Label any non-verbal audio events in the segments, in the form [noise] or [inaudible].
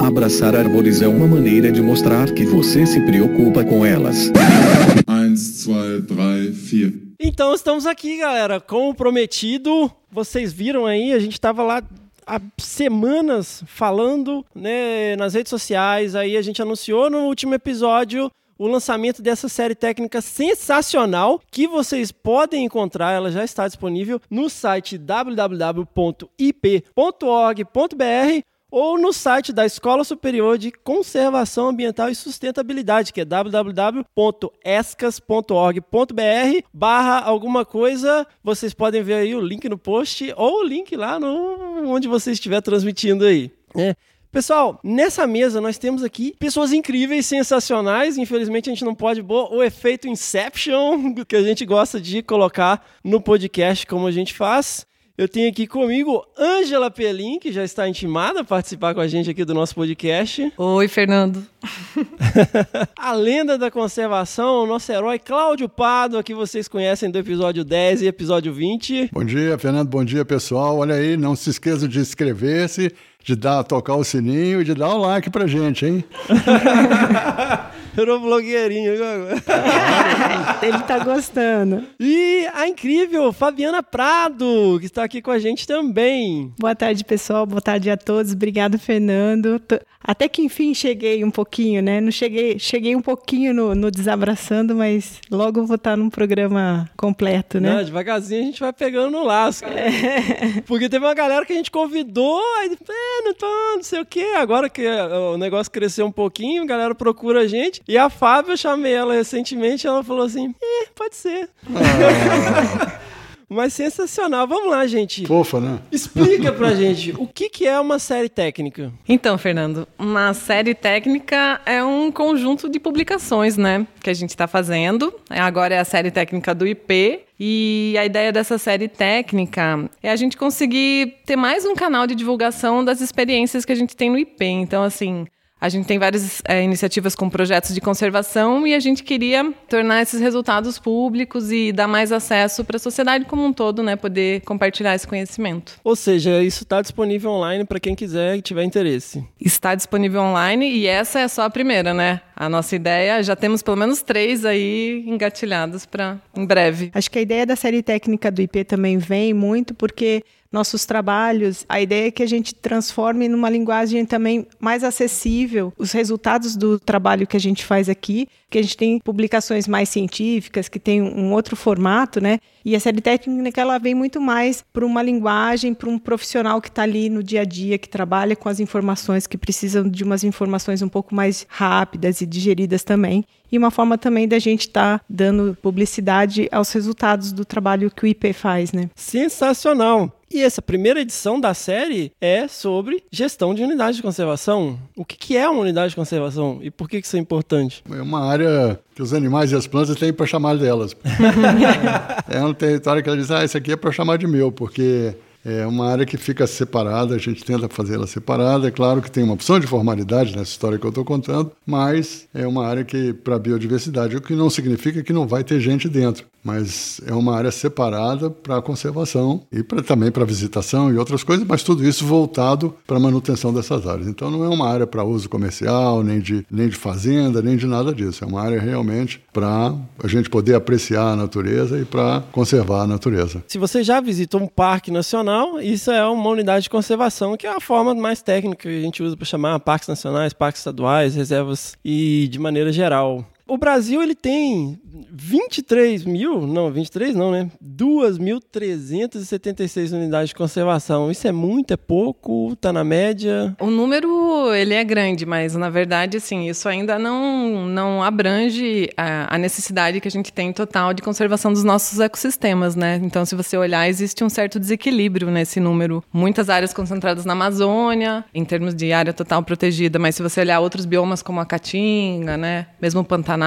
Abraçar árvores é uma maneira de mostrar que você se preocupa com elas. 1, 2, 3, 4. Então estamos aqui, galera, com o prometido. Vocês viram aí, a gente estava lá há semanas falando né, nas redes sociais. Aí a gente anunciou no último episódio o lançamento dessa série técnica sensacional que vocês podem encontrar, ela já está disponível no site www.ip.org.br ou no site da Escola Superior de Conservação Ambiental e Sustentabilidade, que é www.escas.org.br barra alguma coisa. Vocês podem ver aí o link no post ou o link lá no onde você estiver transmitindo aí. É. Pessoal, nessa mesa nós temos aqui pessoas incríveis, sensacionais. Infelizmente a gente não pode pôr o efeito Inception [laughs] que a gente gosta de colocar no podcast como a gente faz. Eu tenho aqui comigo Ângela Pelim, que já está intimada a participar com a gente aqui do nosso podcast. [laughs] Oi, Fernando. [laughs] a lenda da conservação, o nosso herói Cláudio Pado, que vocês conhecem do episódio 10 e episódio 20. Bom dia, Fernando. Bom dia, pessoal. Olha aí, não se esqueça de inscrever-se, de dar, tocar o sininho e de dar o like pra gente, hein? [laughs] Virou blogueirinho. [laughs] Ele tá gostando. E a incrível Fabiana Prado, que está aqui com a gente também. Boa tarde, pessoal. Boa tarde a todos. Obrigado, Fernando. Até que enfim cheguei um pouquinho, né? Não cheguei, cheguei um pouquinho no, no Desabraçando, mas logo vou estar num programa completo, né? Não, devagarzinho a gente vai pegando no laço. É. [laughs] Porque teve uma galera que a gente convidou, aí, é, não tô, não sei o quê. Agora que o negócio cresceu um pouquinho, a galera procura a gente. E a Fábio, eu chamei ela recentemente, ela falou assim: eh, pode ser. Ah. [laughs] Mas sensacional. Vamos lá, gente. Fofa, né? Explica pra gente o que, que é uma série técnica. Então, Fernando, uma série técnica é um conjunto de publicações, né? Que a gente está fazendo. Agora é a série técnica do IP. E a ideia dessa série técnica é a gente conseguir ter mais um canal de divulgação das experiências que a gente tem no IP. Então, assim, a gente tem várias é, iniciativas com projetos de conservação e a gente queria tornar esses resultados públicos e dar mais acesso para a sociedade como um todo, né? Poder compartilhar esse conhecimento. Ou seja, isso está disponível online para quem quiser e tiver interesse. Está disponível online e essa é só a primeira, né? A nossa ideia, já temos pelo menos três aí engatilhados para em breve. Acho que a ideia da série técnica do IP também vem muito porque nossos trabalhos, a ideia é que a gente transforme numa linguagem também mais acessível os resultados do trabalho que a gente faz aqui, que a gente tem publicações mais científicas, que tem um outro formato, né? E a série técnica ela vem muito mais para uma linguagem, para um profissional que está ali no dia a dia, que trabalha com as informações, que precisam de umas informações um pouco mais rápidas e digeridas também. E uma forma também da gente estar tá dando publicidade aos resultados do trabalho que o IP faz, né? Sensacional! E essa primeira edição da série é sobre gestão de unidade de conservação. O que é uma unidade de conservação e por que isso é importante? É uma área que os animais e as plantas têm para chamar delas. [laughs] é um território que ela diz, ah, isso aqui é para chamar de meu, porque é uma área que fica separada, a gente tenta fazê-la separada. É claro que tem uma opção de formalidade nessa história que eu estou contando, mas é uma área que, para a biodiversidade, o que não significa que não vai ter gente dentro mas é uma área separada para conservação e pra, também para visitação e outras coisas, mas tudo isso voltado para a manutenção dessas áreas. Então não é uma área para uso comercial, nem de, nem de fazenda, nem de nada disso. É uma área realmente para a gente poder apreciar a natureza e para conservar a natureza. Se você já visitou um parque nacional, isso é uma unidade de conservação, que é a forma mais técnica que a gente usa para chamar parques nacionais, parques estaduais, reservas e de maneira geral. O Brasil ele tem 23 mil, não, 23 não, né? 2.376 unidades de conservação. Isso é muito, é pouco, tá na média? O número, ele é grande, mas na verdade, assim, isso ainda não, não abrange a, a necessidade que a gente tem total de conservação dos nossos ecossistemas, né? Então, se você olhar, existe um certo desequilíbrio nesse número. Muitas áreas concentradas na Amazônia, em termos de área total protegida, mas se você olhar outros biomas como a Caatinga, né? Mesmo o Pantanal,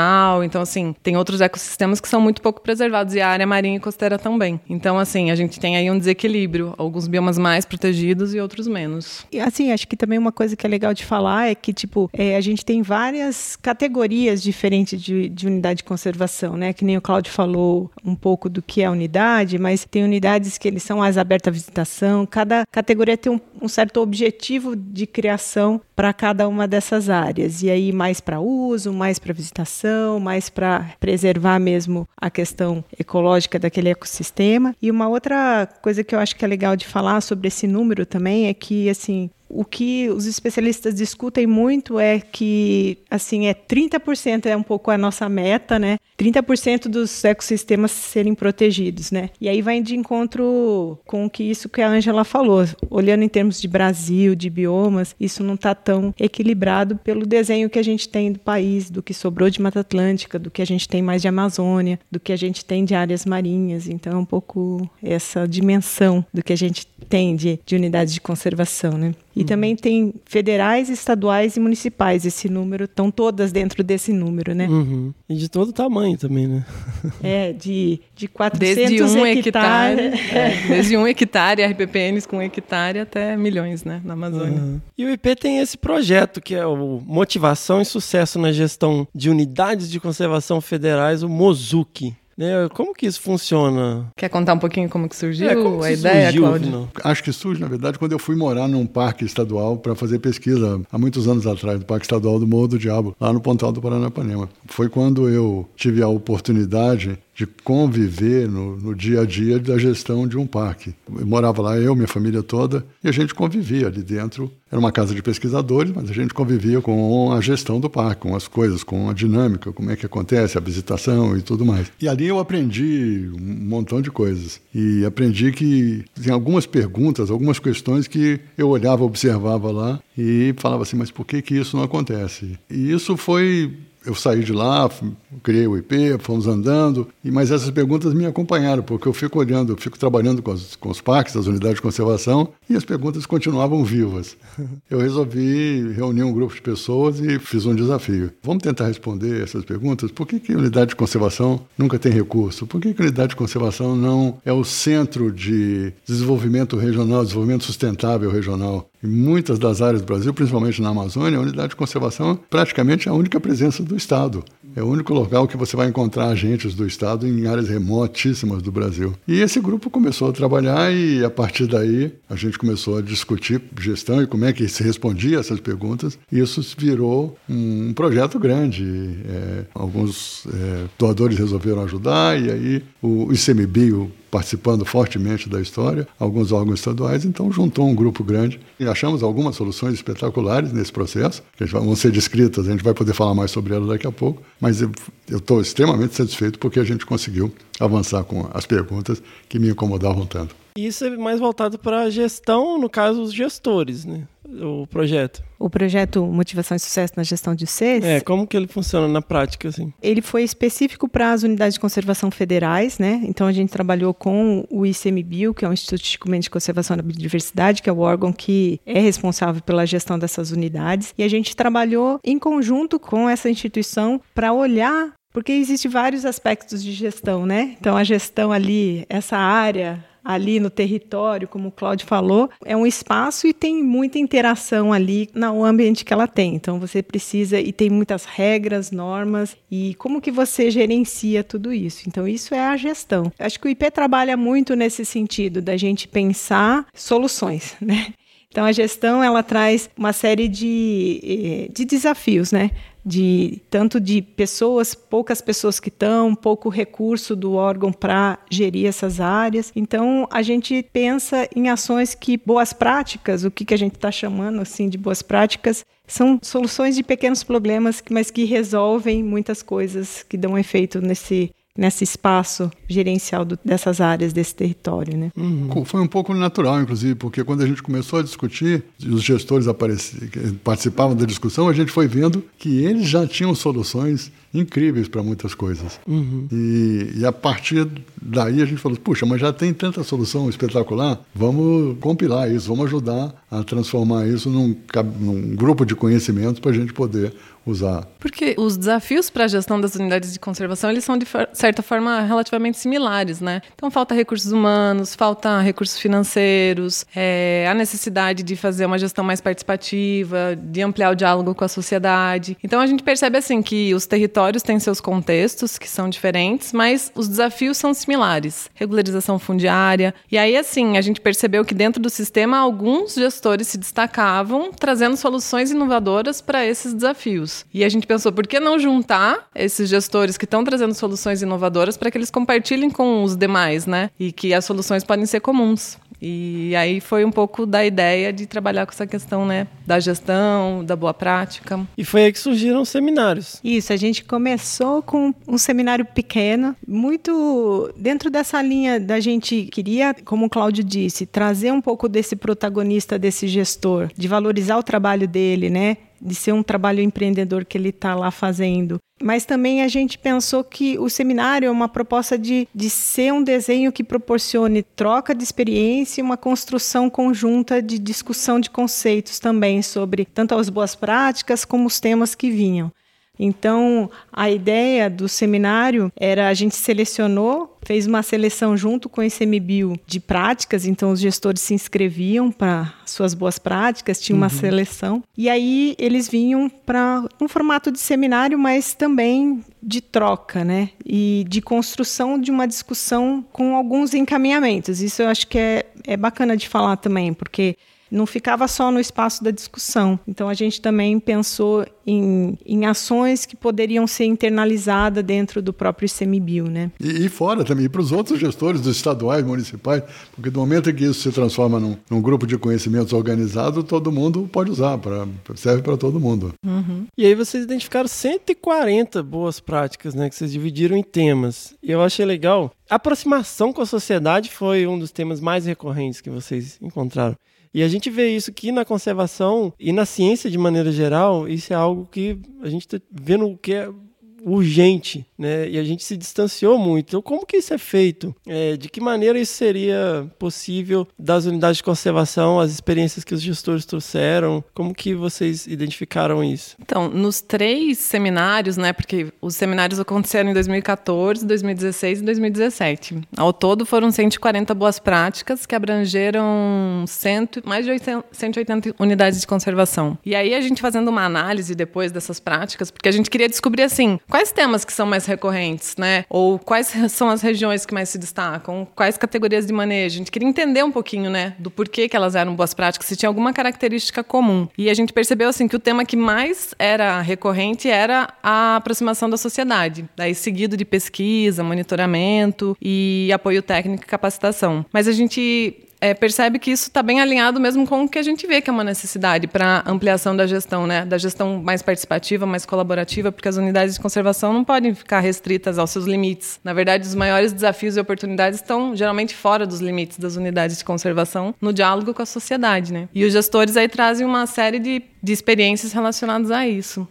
Então, assim, tem outros ecossistemas que são muito pouco preservados e a área marinha e costeira também. Então, assim, a gente tem aí um desequilíbrio. Alguns biomas mais protegidos e outros menos. E, assim, acho que também uma coisa que é legal de falar é que, tipo, é, a gente tem várias categorias diferentes de, de unidade de conservação, né? Que nem o Cláudio falou um pouco do que é unidade, mas tem unidades que eles são as abertas à visitação. Cada categoria tem um, um certo objetivo de criação para cada uma dessas áreas. E aí, mais para uso, mais para visitação, mais para preservar mesmo a questão ecológica daquele ecossistema. E uma outra coisa que eu acho que é legal de falar sobre esse número também é que, assim, o que os especialistas discutem muito é que, assim, é 30% é um pouco a nossa meta, né? 30% dos ecossistemas serem protegidos, né? E aí vai de encontro com que isso que a Angela falou, olhando em termos de Brasil, de biomas, isso não está tão equilibrado pelo desenho que a gente tem do país, do que sobrou de Mata Atlântica, do que a gente tem mais de Amazônia, do que a gente tem de áreas marinhas. Então, é um pouco essa dimensão do que a gente tem de, de unidades de conservação, né? Uhum. também tem federais, estaduais e municipais. Esse número estão todas dentro desse número, né? Uhum. E de todo tamanho também, né? [laughs] É, de, de 400 desde um hectare. hectare [laughs] é, desde um hectare, RPPNs com hectare até milhões, né? Na Amazônia. Uhum. E o IP tem esse projeto que é o Motivação e Sucesso na Gestão de Unidades de Conservação Federais, o MOZUC. Né? Como que isso funciona? Quer contar um pouquinho como que surgiu é, como a ideia, surgiu, Cláudio? Acho que surge, na verdade, quando eu fui morar num parque estadual para fazer pesquisa, há muitos anos atrás, no Parque Estadual do Morro do Diabo, lá no Pontal do Paranapanema. Foi quando eu tive a oportunidade de conviver no, no, dia a dia da gestão de um parque. Eu morava lá, eu, minha família toda, e a gente convivia ali dentro. Era uma casa de pesquisadores, mas a gente convivia com a gestão do parque, com as coisas, com a dinâmica, como é que acontece, a visitação e tudo mais. E ali eu aprendi um montão de coisas. E aprendi que tem algumas perguntas, algumas questões que eu olhava, observava lá e falava assim, mas por que que isso não acontece? E isso foi eu saí de lá, criei o IP, fomos andando, mas essas perguntas me acompanharam, porque eu fico olhando, fico trabalhando com, os com os parques, as unidades de conservação, e as perguntas continuavam vivas. Eu resolvi reunir um grupo de pessoas e fiz um desafio. Vamos tentar responder essas perguntas? Por que, que a unidade de conservação nunca tem recurso? Por que, que a unidade de conservação não é o centro de desenvolvimento regional, desenvolvimento sustentável regional? Em muitas das áreas do Brasil, principalmente na Amazônia, a unidade de conservação praticamente é a única presença do Estado. É o único local que você vai encontrar agentes do Estado em áreas remotíssimas do Brasil. E esse grupo começou a trabalhar e, a partir daí, a gente começou a discutir gestão e como é que se respondia essas perguntas. E isso virou um projeto grande. É, alguns é, doadores resolveram ajudar e aí o ICMBio participando fortemente da história, alguns órgãos estaduais, então juntou um grupo grande e achamos algumas soluções espetaculares nesse processo, que vão ser descritas, a gente vai poder falar mais sobre elas daqui a pouco, mas eu estou extremamente satisfeito porque a gente conseguiu avançar com as perguntas que me incomodavam tanto. Isso é mais voltado para a gestão, no caso, os gestores, né? O projeto. O projeto Motivação e Sucesso na Gestão de CES. É, como que ele funciona na prática, assim? Ele foi específico para as unidades de conservação federais, né? Então a gente trabalhou com o ICMBio, que é o Instituto de Comendo de Conservação da Biodiversidade, que é o órgão que é responsável pela gestão dessas unidades. E a gente trabalhou em conjunto com essa instituição para olhar porque existem vários aspectos de gestão, né? Então, a gestão ali, essa área ali no território, como o Cláudio falou, é um espaço e tem muita interação ali no ambiente que ela tem. Então você precisa e tem muitas regras, normas e como que você gerencia tudo isso. Então isso é a gestão. Acho que o IP trabalha muito nesse sentido da gente pensar soluções, né? Então a gestão ela traz uma série de, eh, de desafios, né? De tanto de pessoas, poucas pessoas que estão, pouco recurso do órgão para gerir essas áreas. Então a gente pensa em ações que boas práticas, o que, que a gente está chamando assim de boas práticas, são soluções de pequenos problemas, mas que resolvem muitas coisas que dão efeito nesse nesse espaço gerencial do, dessas áreas desse território, né? Uhum. Foi um pouco natural, inclusive, porque quando a gente começou a discutir, os gestores participavam da discussão, a gente foi vendo que eles já tinham soluções incríveis para muitas coisas. Uhum. E, e, a partir daí a gente falou: puxa, mas já tem tanta solução espetacular, vamos compilar isso, vamos ajudar a transformar isso num, num grupo de conhecimentos para a gente poder usar. Porque os desafios para a gestão das unidades de conservação, eles são de certa forma relativamente similares, né? Então falta recursos humanos, falta recursos financeiros, é, a necessidade de fazer uma gestão mais participativa, de ampliar o diálogo com a sociedade. Então a gente percebe assim que os territórios têm seus contextos que são diferentes, mas os desafios são similares. Regularização fundiária. E aí assim, a gente percebeu que dentro do sistema alguns gestores se destacavam trazendo soluções inovadoras para esses desafios. E a gente pensou, por que não juntar esses gestores que estão trazendo soluções inovadoras para que eles compartilhem com os demais, né? E que as soluções podem ser comuns. E aí foi um pouco da ideia de trabalhar com essa questão, né, da gestão, da boa prática. E foi aí que surgiram os seminários. Isso, a gente começou com um seminário pequeno, muito dentro dessa linha da gente queria, como o Cláudio disse, trazer um pouco desse protagonista, desse gestor, de valorizar o trabalho dele, né? De ser um trabalho empreendedor que ele está lá fazendo. Mas também a gente pensou que o seminário é uma proposta de, de ser um desenho que proporcione troca de experiência e uma construção conjunta de discussão de conceitos também sobre tanto as boas práticas como os temas que vinham. Então, a ideia do seminário era a gente selecionou, fez uma seleção junto com o ICMBio de práticas, então os gestores se inscreviam para suas boas práticas, tinha uma uhum. seleção. E aí eles vinham para um formato de seminário, mas também de troca, né? E de construção de uma discussão com alguns encaminhamentos. Isso eu acho que é, é bacana de falar também, porque não ficava só no espaço da discussão. Então a gente também pensou em, em ações que poderiam ser internalizadas dentro do próprio ICMBio, né? E, e fora também, para os outros gestores dos estaduais, municipais, porque do momento em que isso se transforma num, num grupo de conhecimentos organizado, todo mundo pode usar, pra, serve para todo mundo. Uhum. E aí vocês identificaram 140 boas práticas, né, que vocês dividiram em temas. E eu achei legal. A aproximação com a sociedade foi um dos temas mais recorrentes que vocês encontraram. E a gente vê isso que na conservação e na ciência de maneira geral, isso é algo que a gente está vendo que é urgente, né? E a gente se distanciou muito. Então, como que isso é feito? É, de que maneira isso seria possível das unidades de conservação, as experiências que os gestores trouxeram? Como que vocês identificaram isso? Então, nos três seminários, né? Porque os seminários aconteceram em 2014, 2016 e 2017. Ao todo, foram 140 boas práticas que abrangeram mais de 800, 180 unidades de conservação. E aí, a gente fazendo uma análise depois dessas práticas, porque a gente queria descobrir assim Quais temas que são mais recorrentes, né? Ou quais são as regiões que mais se destacam? Quais categorias de manejo? A gente queria entender um pouquinho, né, do porquê que elas eram boas práticas, se tinha alguma característica comum. E a gente percebeu assim que o tema que mais era recorrente era a aproximação da sociedade, daí seguido de pesquisa, monitoramento e apoio técnico e capacitação. Mas a gente é, percebe que isso está bem alinhado mesmo com o que a gente vê que é uma necessidade para ampliação da gestão, né? Da gestão mais participativa, mais colaborativa, porque as unidades de conservação não podem ficar restritas aos seus limites. Na verdade, os maiores desafios e oportunidades estão geralmente fora dos limites das unidades de conservação, no diálogo com a sociedade, né? E os gestores aí trazem uma série de de experiências relacionadas a isso.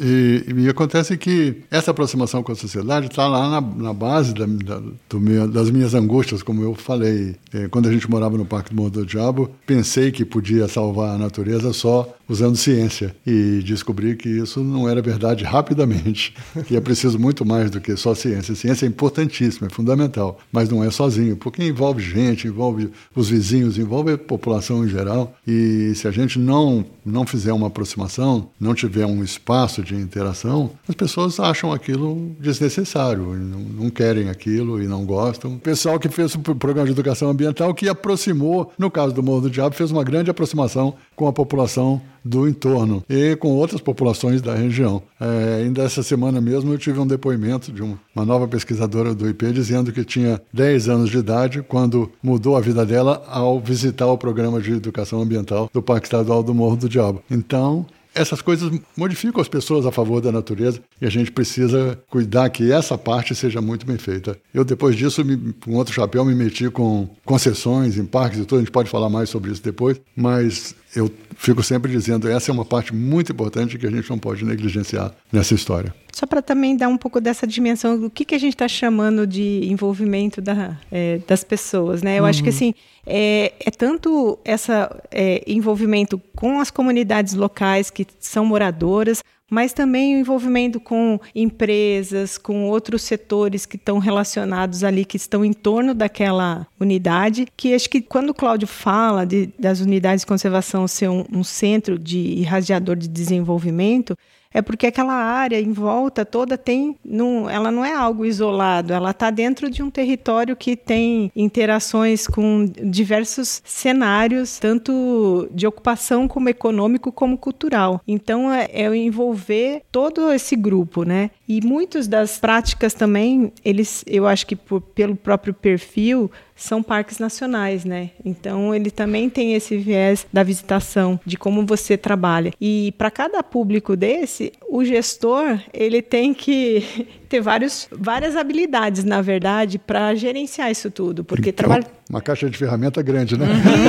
E, e, e, acontece que essa aproximação com a sociedade está lá na, na base da, da, meu, das minhas angústias, como eu falei. É, quando a gente morava no Parque do Morro do Diabo, pensei que podia salvar a natureza só usando ciência e descobri que isso não era verdade rapidamente, [laughs] que é preciso muito mais do que só ciência. A ciência é importantíssima, é fundamental, mas não é sozinho, porque envolve gente, envolve os vizinhos, envolve a população em geral. E se a gente não não fizer uma aproximação, não tiver um espaço de interação, as pessoas acham aquilo desnecessário, não, não querem aquilo e não gostam. O pessoal que fez o programa de educação ambiental que aproximou, no caso do Morro do Diabo, fez uma grande aproximação com a população do entorno e com outras populações da região. É, ainda essa semana mesmo eu tive um depoimento de uma nova pesquisadora do IP dizendo que tinha 10 anos de idade quando mudou a vida dela ao visitar o programa de educação ambiental do Parque Estadual do Morro do Diabo. Então, essas coisas modificam as pessoas a favor da natureza e a gente precisa cuidar que essa parte seja muito bem feita. Eu, depois disso, me, com outro chapéu, me meti com concessões em parques e tudo, a gente pode falar mais sobre isso depois, mas eu fico sempre dizendo essa é uma parte muito importante que a gente não pode negligenciar nessa história. Só para também dar um pouco dessa dimensão do que, que a gente está chamando de envolvimento da, é, das pessoas, né? Eu uhum. acho que assim é, é tanto esse é, envolvimento com as comunidades locais que são moradoras, mas também o envolvimento com empresas, com outros setores que estão relacionados ali, que estão em torno daquela unidade, que acho que quando o Cláudio fala de, das unidades de conservação ser um, um centro de irradiador de desenvolvimento, é porque aquela área em volta toda tem, não, ela não é algo isolado, ela está dentro de um território que tem interações com diversos cenários, tanto de ocupação como econômico como cultural. Então é, é envolver todo esse grupo, né? E muitas das práticas também, eles, eu acho que por, pelo próprio perfil são parques nacionais, né? Então ele também tem esse viés da visitação, de como você trabalha. E para cada público desse, o gestor ele tem que [laughs] ter vários, várias habilidades, na verdade, para gerenciar isso tudo, porque então, trabalha uma caixa de ferramenta grande, né?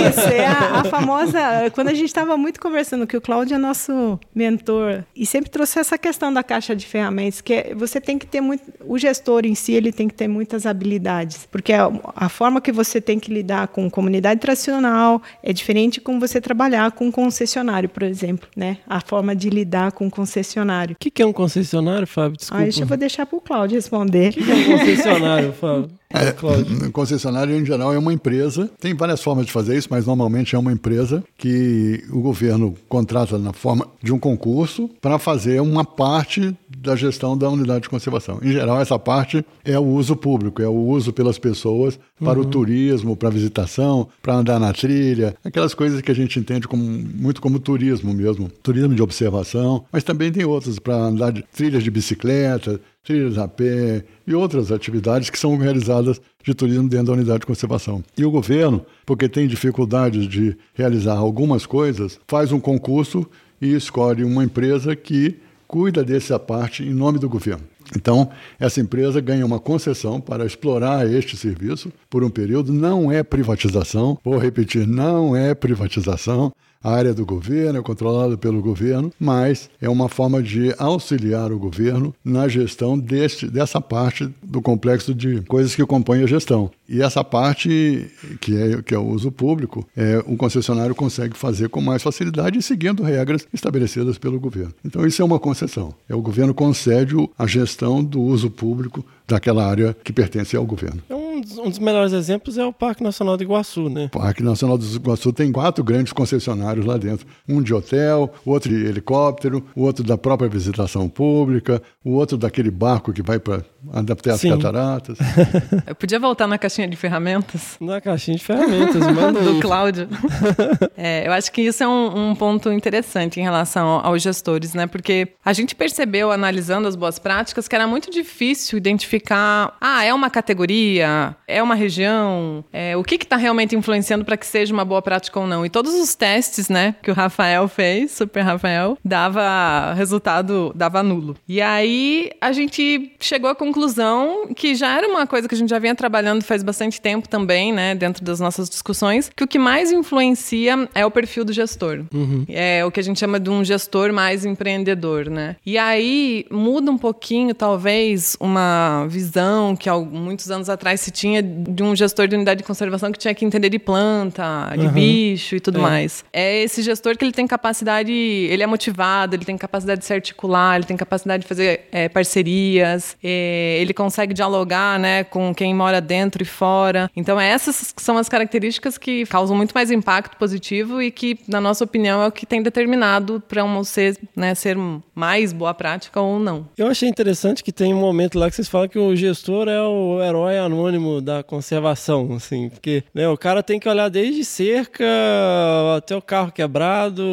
Isso, é a, a famosa. Quando a gente estava muito conversando, que o Cláudio é nosso mentor, e sempre trouxe essa questão da caixa de ferramentas, que é, você tem que ter muito. O gestor em si, ele tem que ter muitas habilidades, porque a, a forma que você tem que lidar com comunidade tradicional é diferente como você trabalhar com concessionário, por exemplo, né? A forma de lidar com concessionário. O que, que é um concessionário, Fábio? Desculpa. Ah, isso eu vou deixar para o Cláudio responder. O que, que é um concessionário, [laughs] Fábio? É, [laughs] concessionário, em geral, é uma empresa. Tem várias formas de fazer isso, mas normalmente é uma empresa que o governo contrata na forma de um concurso para fazer uma parte da gestão da unidade de conservação. Em geral, essa parte é o uso público, é o uso pelas pessoas para uhum. o turismo, para a visitação, para andar na trilha, aquelas coisas que a gente entende como, muito como turismo mesmo, turismo de observação, mas também tem outras para andar de trilhas de bicicleta, trilhas a pé e outras atividades que são realizadas de turismo dentro da unidade de conservação. E o governo, porque tem dificuldade de realizar algumas coisas, faz um concurso e escolhe uma empresa que cuida dessa parte em nome do governo. Então, essa empresa ganha uma concessão para explorar este serviço por um período, não é privatização, vou repetir, não é privatização, área do governo, é controlada pelo governo, mas é uma forma de auxiliar o governo na gestão deste, dessa parte do complexo de coisas que compõem a gestão. E essa parte, que é, que é o uso público, é, o concessionário consegue fazer com mais facilidade seguindo regras estabelecidas pelo governo. Então, isso é uma concessão. É o governo concede a gestão do uso público daquela área que pertence ao governo. É um dos, um dos, melhores exemplos é o Parque Nacional do Iguaçu, né? O Parque Nacional do Iguaçu tem quatro grandes concessionários lá dentro. Um de hotel, outro de helicóptero, o outro da própria visitação pública, o outro daquele barco que vai para até as cataratas. [laughs] Eu podia voltar na caixinha de ferramentas? Na caixinha de ferramentas, manda [laughs] Do Cláudio. [laughs] É, eu acho que isso é um, um ponto interessante em relação aos gestores, né? Porque a gente percebeu, analisando as boas práticas, que era muito difícil identificar, ah, é uma categoria, é uma região, é, o que está realmente influenciando para que seja uma boa prática ou não. E todos os testes, né, que o Rafael fez, Super Rafael, dava resultado, dava nulo. E aí a gente chegou à conclusão que já era uma coisa que a gente já vinha trabalhando faz bastante tempo também, né, dentro das nossas discussões, que o que mais influencia é o perfil do gestor. Uhum. É o que a gente chama de um gestor mais empreendedor, né? E aí muda um pouquinho, talvez, uma visão que há muitos anos atrás se tinha de um gestor de unidade de conservação que tinha que entender de planta, de uhum. bicho e tudo é. mais. É esse gestor que ele tem capacidade, ele é motivado, ele tem capacidade de se articular, ele tem capacidade de fazer é, parcerias, é, ele consegue dialogar, né, com quem mora dentro e fora. Então essas são as características que causam muito mais impacto positivo e que, na nossa opinião, é o que tem determinado para um ser, né, ser mais boa prática ou não. Eu achei interessante que tem um momento lá que vocês falam que o gestor é o herói anônimo da conservação, assim, porque né, o cara tem que olhar desde cerca até o carro quebrado,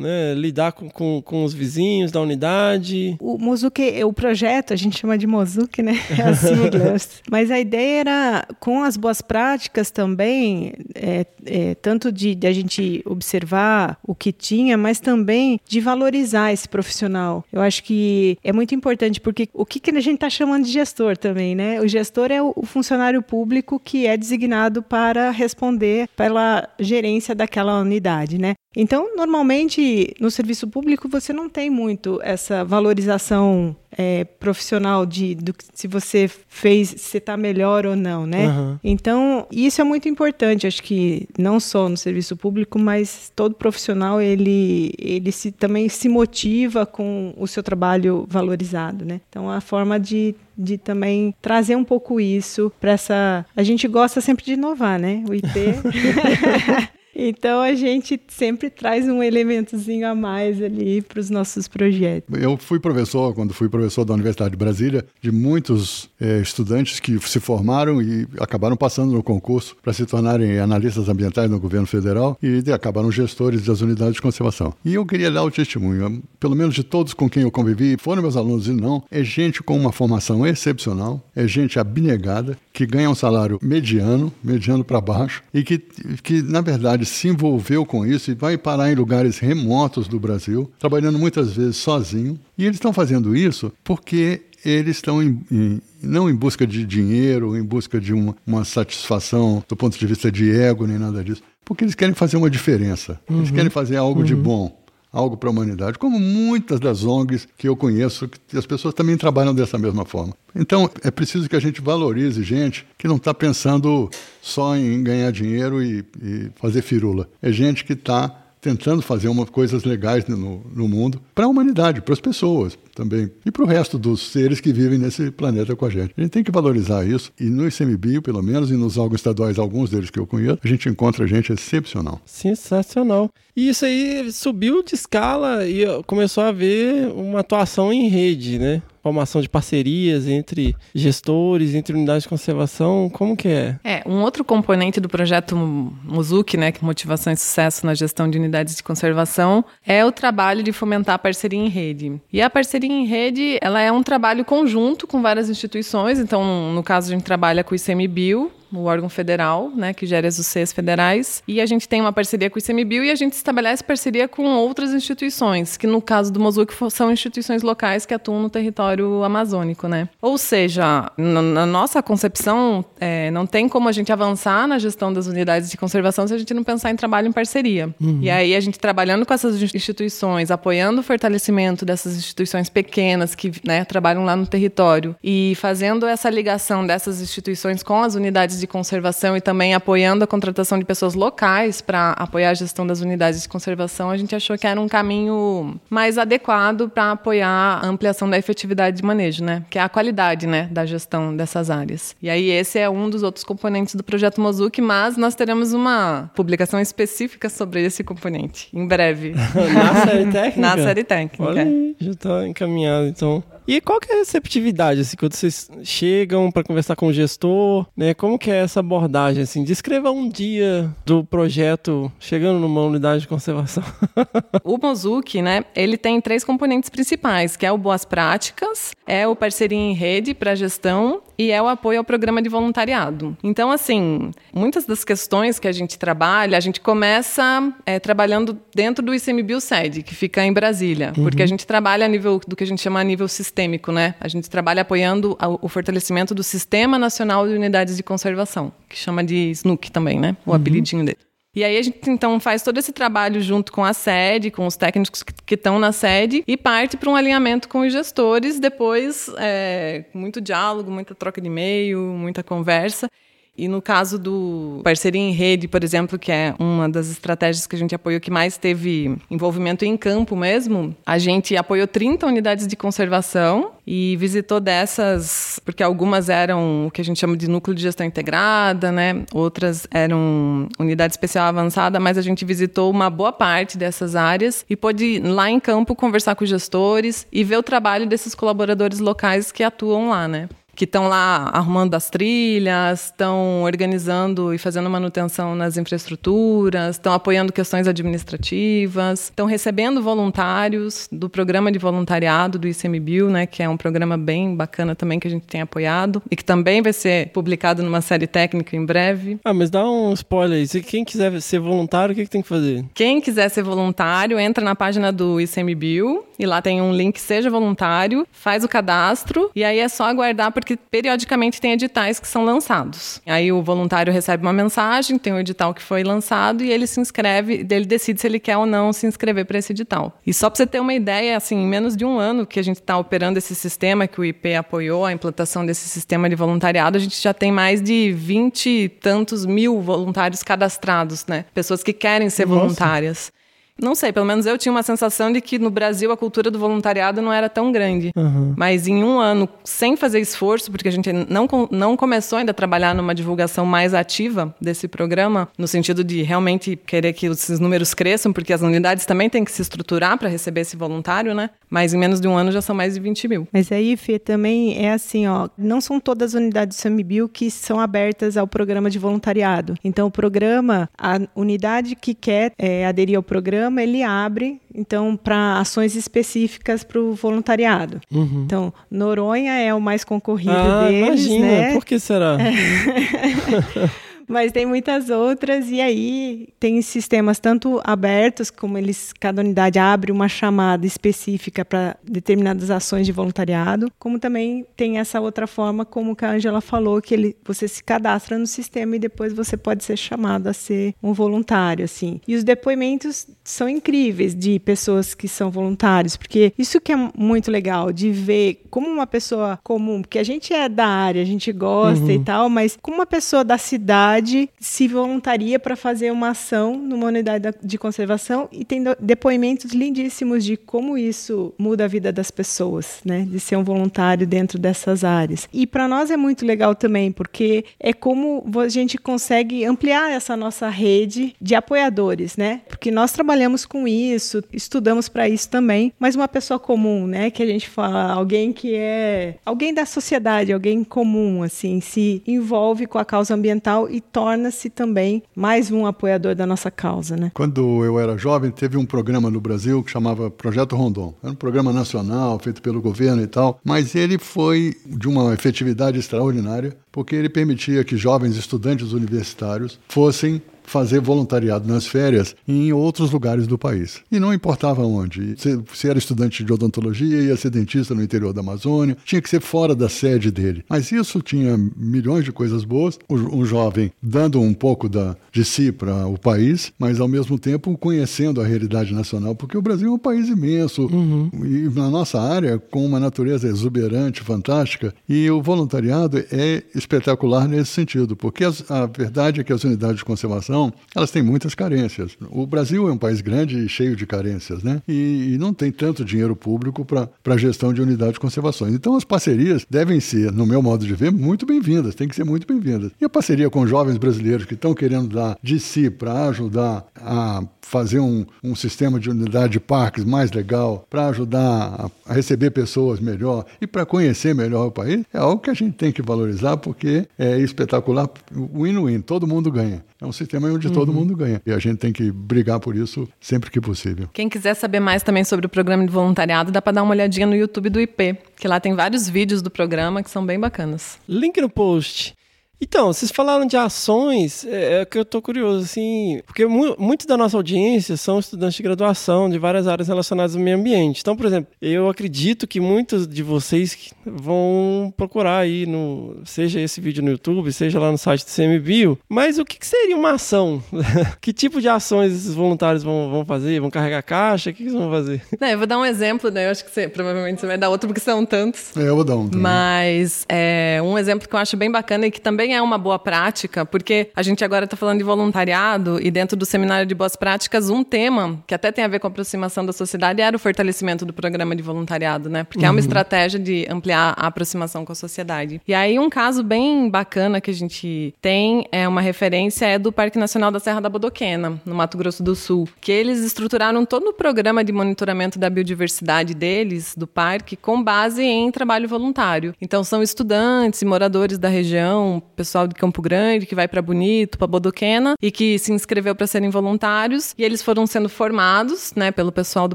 né, lidar com, com, com os vizinhos da unidade. O Mozuki, o projeto, a gente chama de Mozuki, né? É a sigla. [laughs] Mas a ideia era, com as boas práticas também, é, é, tanto de, de a gente observar o que tinha, mas também de valorizar esse profissional. Eu acho que é muito importante, porque o que, que a gente está chamando de gestor também, né? O gestor é o, funcionário público que é designado para responder pela gerência daquela unidade, né? Então, normalmente no serviço público você não tem muito essa valorização é, profissional de do, se você fez, se está melhor ou não, né? Uhum. Então, isso é muito importante. Acho que não só no serviço público, mas todo profissional ele ele se, também se motiva com o seu trabalho valorizado, né? Então, a forma de de também trazer um pouco isso para essa. A gente gosta sempre de inovar, né? O IP. [laughs] Então a gente sempre traz um elementozinho a mais ali para os nossos projetos. Eu fui professor, quando fui professor da Universidade de Brasília, de muitos é, estudantes que se formaram e acabaram passando no concurso para se tornarem analistas ambientais no governo federal e acabaram gestores das unidades de conservação. E eu queria dar o testemunho, pelo menos de todos com quem eu convivi, foram meus alunos e não, é gente com uma formação excepcional, é gente abnegada, que ganha um salário mediano, mediano para baixo, e que, que, na verdade, se envolveu com isso e vai parar em lugares remotos do Brasil, trabalhando muitas vezes sozinho. E eles estão fazendo isso porque eles estão em, em, não em busca de dinheiro, em busca de uma, uma, satisfação do ponto de vista de ego, nem nada disso, porque eles querem fazer uma diferença, uhum. eles querem fazer algo uhum. de bom algo para a humanidade, como muitas das ONGs que eu conheço, que as pessoas também trabalham dessa mesma forma. Então, é preciso que a gente valorize gente que não está pensando só em ganhar dinheiro e, e fazer firula. É gente que está tentando fazer umas coisas legais no, no mundo para a humanidade, para as pessoas também e para o resto dos seres que vivem nesse planeta com a gente. A gente tem que valorizar isso e no ICMBio, pelo menos, e nos órgãos estaduais, alguns deles que eu conheço, a gente encontra gente excepcional. Sensacional. E isso aí subiu de escala e começou a haver uma atuação em rede, né? Formação de parcerias entre gestores, entre unidades de conservação? Como que é? É, um outro componente do projeto Muzuki, né, que é motivação e sucesso na gestão de unidades de conservação, é o trabalho de fomentar a parceria em rede. E a parceria em rede, ela é um trabalho conjunto com várias instituições, então, no caso, a gente trabalha com o ICMBio, o órgão federal, né, que gera as UCs federais, e a gente tem uma parceria com o ICMBio e a gente estabelece parceria com outras instituições, que no caso do Mozuc são instituições locais que atuam no território amazônico, né? Ou seja, na nossa concepção, é, não tem como a gente avançar na gestão das unidades de conservação se a gente não pensar em trabalho em parceria. Uhum. E aí a gente trabalhando com essas instituições, apoiando o fortalecimento dessas instituições pequenas que né, trabalham lá no território e fazendo essa ligação dessas instituições com as unidades unidades de conservação e também apoiando a contratação de pessoas locais para apoiar a gestão das unidades de conservação, a gente achou que era um caminho mais adequado para apoiar a ampliação da efetividade de manejo, né? Que é a qualidade, né, da gestão dessas áreas. E aí esse é um dos outros componentes do projeto Mozuki, mas nós teremos uma publicação específica sobre esse componente em breve. [laughs] Na série técnica? Na série técnica. Olha aí, já está encaminhado, então. E qual que é a receptividade, assim, quando vocês chegam para conversar com o gestor, né? Como que é essa abordagem, assim? Descreva um dia do projeto chegando numa unidade de conservação. [laughs] o Mozuki, né, ele tem três componentes principais, que é o Boas Práticas, é o Parceria em Rede para Gestão e é o apoio ao programa de voluntariado. Então, assim, muitas das questões que a gente trabalha, a gente começa é, trabalhando dentro do ICMBio SED, que fica em Brasília, uhum. porque a gente trabalha a nível do que a gente chama a nível sistêmico, né? A gente trabalha apoiando o fortalecimento do Sistema Nacional de Unidades de Conservação, que chama de SNUC também, né? O uhum. apelidinho dele. E aí a gente então faz todo esse trabalho junto com a sede, com os técnicos que estão na sede e parte para um alinhamento com os gestores. Depois, é, muito diálogo, muita troca de e-mail, muita conversa. E no caso do parceria em rede, por exemplo, que é uma das estratégias que a gente apoiou que mais teve envolvimento em campo mesmo, a gente apoiou 30 unidades de conservação e visitou dessas, porque algumas eram o que a gente chama de núcleo de gestão integrada, né? Outras eram unidade especial avançada, mas a gente visitou uma boa parte dessas áreas e pôde lá em campo conversar com os gestores e ver o trabalho desses colaboradores locais que atuam lá, né? Que estão lá arrumando as trilhas, estão organizando e fazendo manutenção nas infraestruturas, estão apoiando questões administrativas, estão recebendo voluntários do programa de voluntariado do ICMBio, né, que é um programa bem bacana também que a gente tem apoiado e que também vai ser publicado numa série técnica em breve. Ah, mas dá um spoiler aí. Se quem quiser ser voluntário, o que, que tem que fazer? Quem quiser ser voluntário, entra na página do ICMBio e lá tem um link Seja Voluntário, faz o cadastro e aí é só aguardar porque periodicamente tem editais que são lançados. Aí o voluntário recebe uma mensagem, tem o edital que foi lançado e ele se inscreve, ele decide se ele quer ou não se inscrever para esse edital. E só para você ter uma ideia, assim, em menos de um ano que a gente está operando esse sistema, que o IP apoiou a implantação desse sistema de voluntariado, a gente já tem mais de 20 e tantos mil voluntários cadastrados, né? Pessoas que querem ser Nossa. voluntárias. Não sei, pelo menos eu tinha uma sensação de que no Brasil a cultura do voluntariado não era tão grande. Uhum. Mas em um ano, sem fazer esforço, porque a gente não, não começou ainda a trabalhar numa divulgação mais ativa desse programa, no sentido de realmente querer que esses números cresçam, porque as unidades também têm que se estruturar para receber esse voluntário, né? Mas em menos de um ano já são mais de 20 mil. Mas aí, Fê, também é assim, ó, não são todas as unidades SAMIBIL que são abertas ao programa de voluntariado. Então, o programa, a unidade que quer é, aderir ao programa, programa ele abre então para ações específicas para o voluntariado. Uhum. Então Noronha é o mais concorrido ah, deles, imagina. né? Por que será? É. [laughs] Mas tem muitas outras, e aí tem sistemas tanto abertos, como eles, cada unidade abre uma chamada específica para determinadas ações de voluntariado, como também tem essa outra forma, como a Angela falou, que ele, você se cadastra no sistema e depois você pode ser chamado a ser um voluntário, assim. E os depoimentos são incríveis de pessoas que são voluntários, porque isso que é muito legal, de ver como uma pessoa comum, porque a gente é da área, a gente gosta uhum. e tal, mas como uma pessoa da cidade se voluntaria para fazer uma ação numa unidade de conservação e tem depoimentos lindíssimos de como isso muda a vida das pessoas, né? De ser um voluntário dentro dessas áreas. E para nós é muito legal também, porque é como a gente consegue ampliar essa nossa rede de apoiadores, né? Porque nós trabalhamos com isso, estudamos para isso também, mas uma pessoa comum, né? Que a gente fala, alguém que é alguém da sociedade, alguém comum, assim, se envolve com a causa ambiental e torna-se também mais um apoiador da nossa causa. Né? Quando eu era jovem, teve um programa no Brasil que chamava Projeto Rondon. Era um programa nacional, feito pelo governo e tal, mas ele foi de uma efetividade extraordinária, porque ele permitia que jovens estudantes universitários fossem fazer voluntariado nas férias em outros lugares do país. E não importava onde. Se, se era estudante de odontologia, ia ser dentista no interior da Amazônia, tinha que ser fora da sede dele. Mas isso tinha milhões de coisas boas. Um jovem dando um pouco da, de si para o país, mas ao mesmo tempo conhecendo a realidade nacional, porque o Brasil é um país imenso uhum. e na nossa área, com uma natureza exuberante, fantástica, e o voluntariado é espetacular nesse sentido, porque a verdade é que as unidades de conservação elas têm muitas carências. O Brasil é um país grande e cheio de carências, né? E, e não tem tanto dinheiro público para a gestão de unidades de conservação. Então, as parcerias devem ser, no meu modo de ver, muito bem-vindas, tem que ser muito bem-vindas. E a parceria com jovens brasileiros que estão querendo dar de si para ajudar a fazer um, um sistema de unidade de parques mais legal, para ajudar a, a, receber pessoas melhor e para conhecer melhor o país, é algo que a gente tem que valorizar porque é espetacular, win-win, todo mundo ganha. É um sistema onde uhum. todo mundo ganha. E a gente tem que brigar por isso sempre que possível. Quem quiser saber mais também sobre o programa de voluntariado, dá para dar uma olhadinha no YouTube do IP, que lá tem vários vídeos do programa que são bem bacanas. Link no post. Então, vocês falaram de ações, é, é que eu tô curioso, assim, porque mu muito da nossa audiência são estudantes de graduação de várias áreas relacionadas ao meio ambiente. Então, por exemplo, eu acredito que muitos de vocês vão procurar aí, no, seja esse vídeo no YouTube, seja lá no site do CMBio, mas o que, que seria uma ação? [laughs] que tipo de ações esses voluntários vão, vão fazer? Vão carregar caixa? O que, que eles vão fazer? [laughs] Não, eu vou dar um exemplo, né? Eu acho que você, provavelmente você vai dar outro, porque são tantos. É, eu vou dar um. Também. Mas é, um exemplo que eu acho bem bacana e que também também é uma boa prática, porque a gente agora está falando de voluntariado e dentro do seminário de boas práticas, um tema que até tem a ver com a aproximação da sociedade era o fortalecimento do programa de voluntariado, né? Porque uhum. é uma uhum. estratégia de ampliar a aproximação com a sociedade. E aí um caso bem bacana que a gente tem é uma referência é do Parque Nacional da Serra da Bodoquena, no Mato Grosso do Sul, que eles estruturaram todo o programa de monitoramento da biodiversidade deles, do parque, com base em trabalho voluntário. Então são estudantes e moradores da região, pessoal de Campo Grande que vai para Bonito, para Bodoquena e que se inscreveu para serem voluntários e eles foram sendo formados, né, pelo pessoal do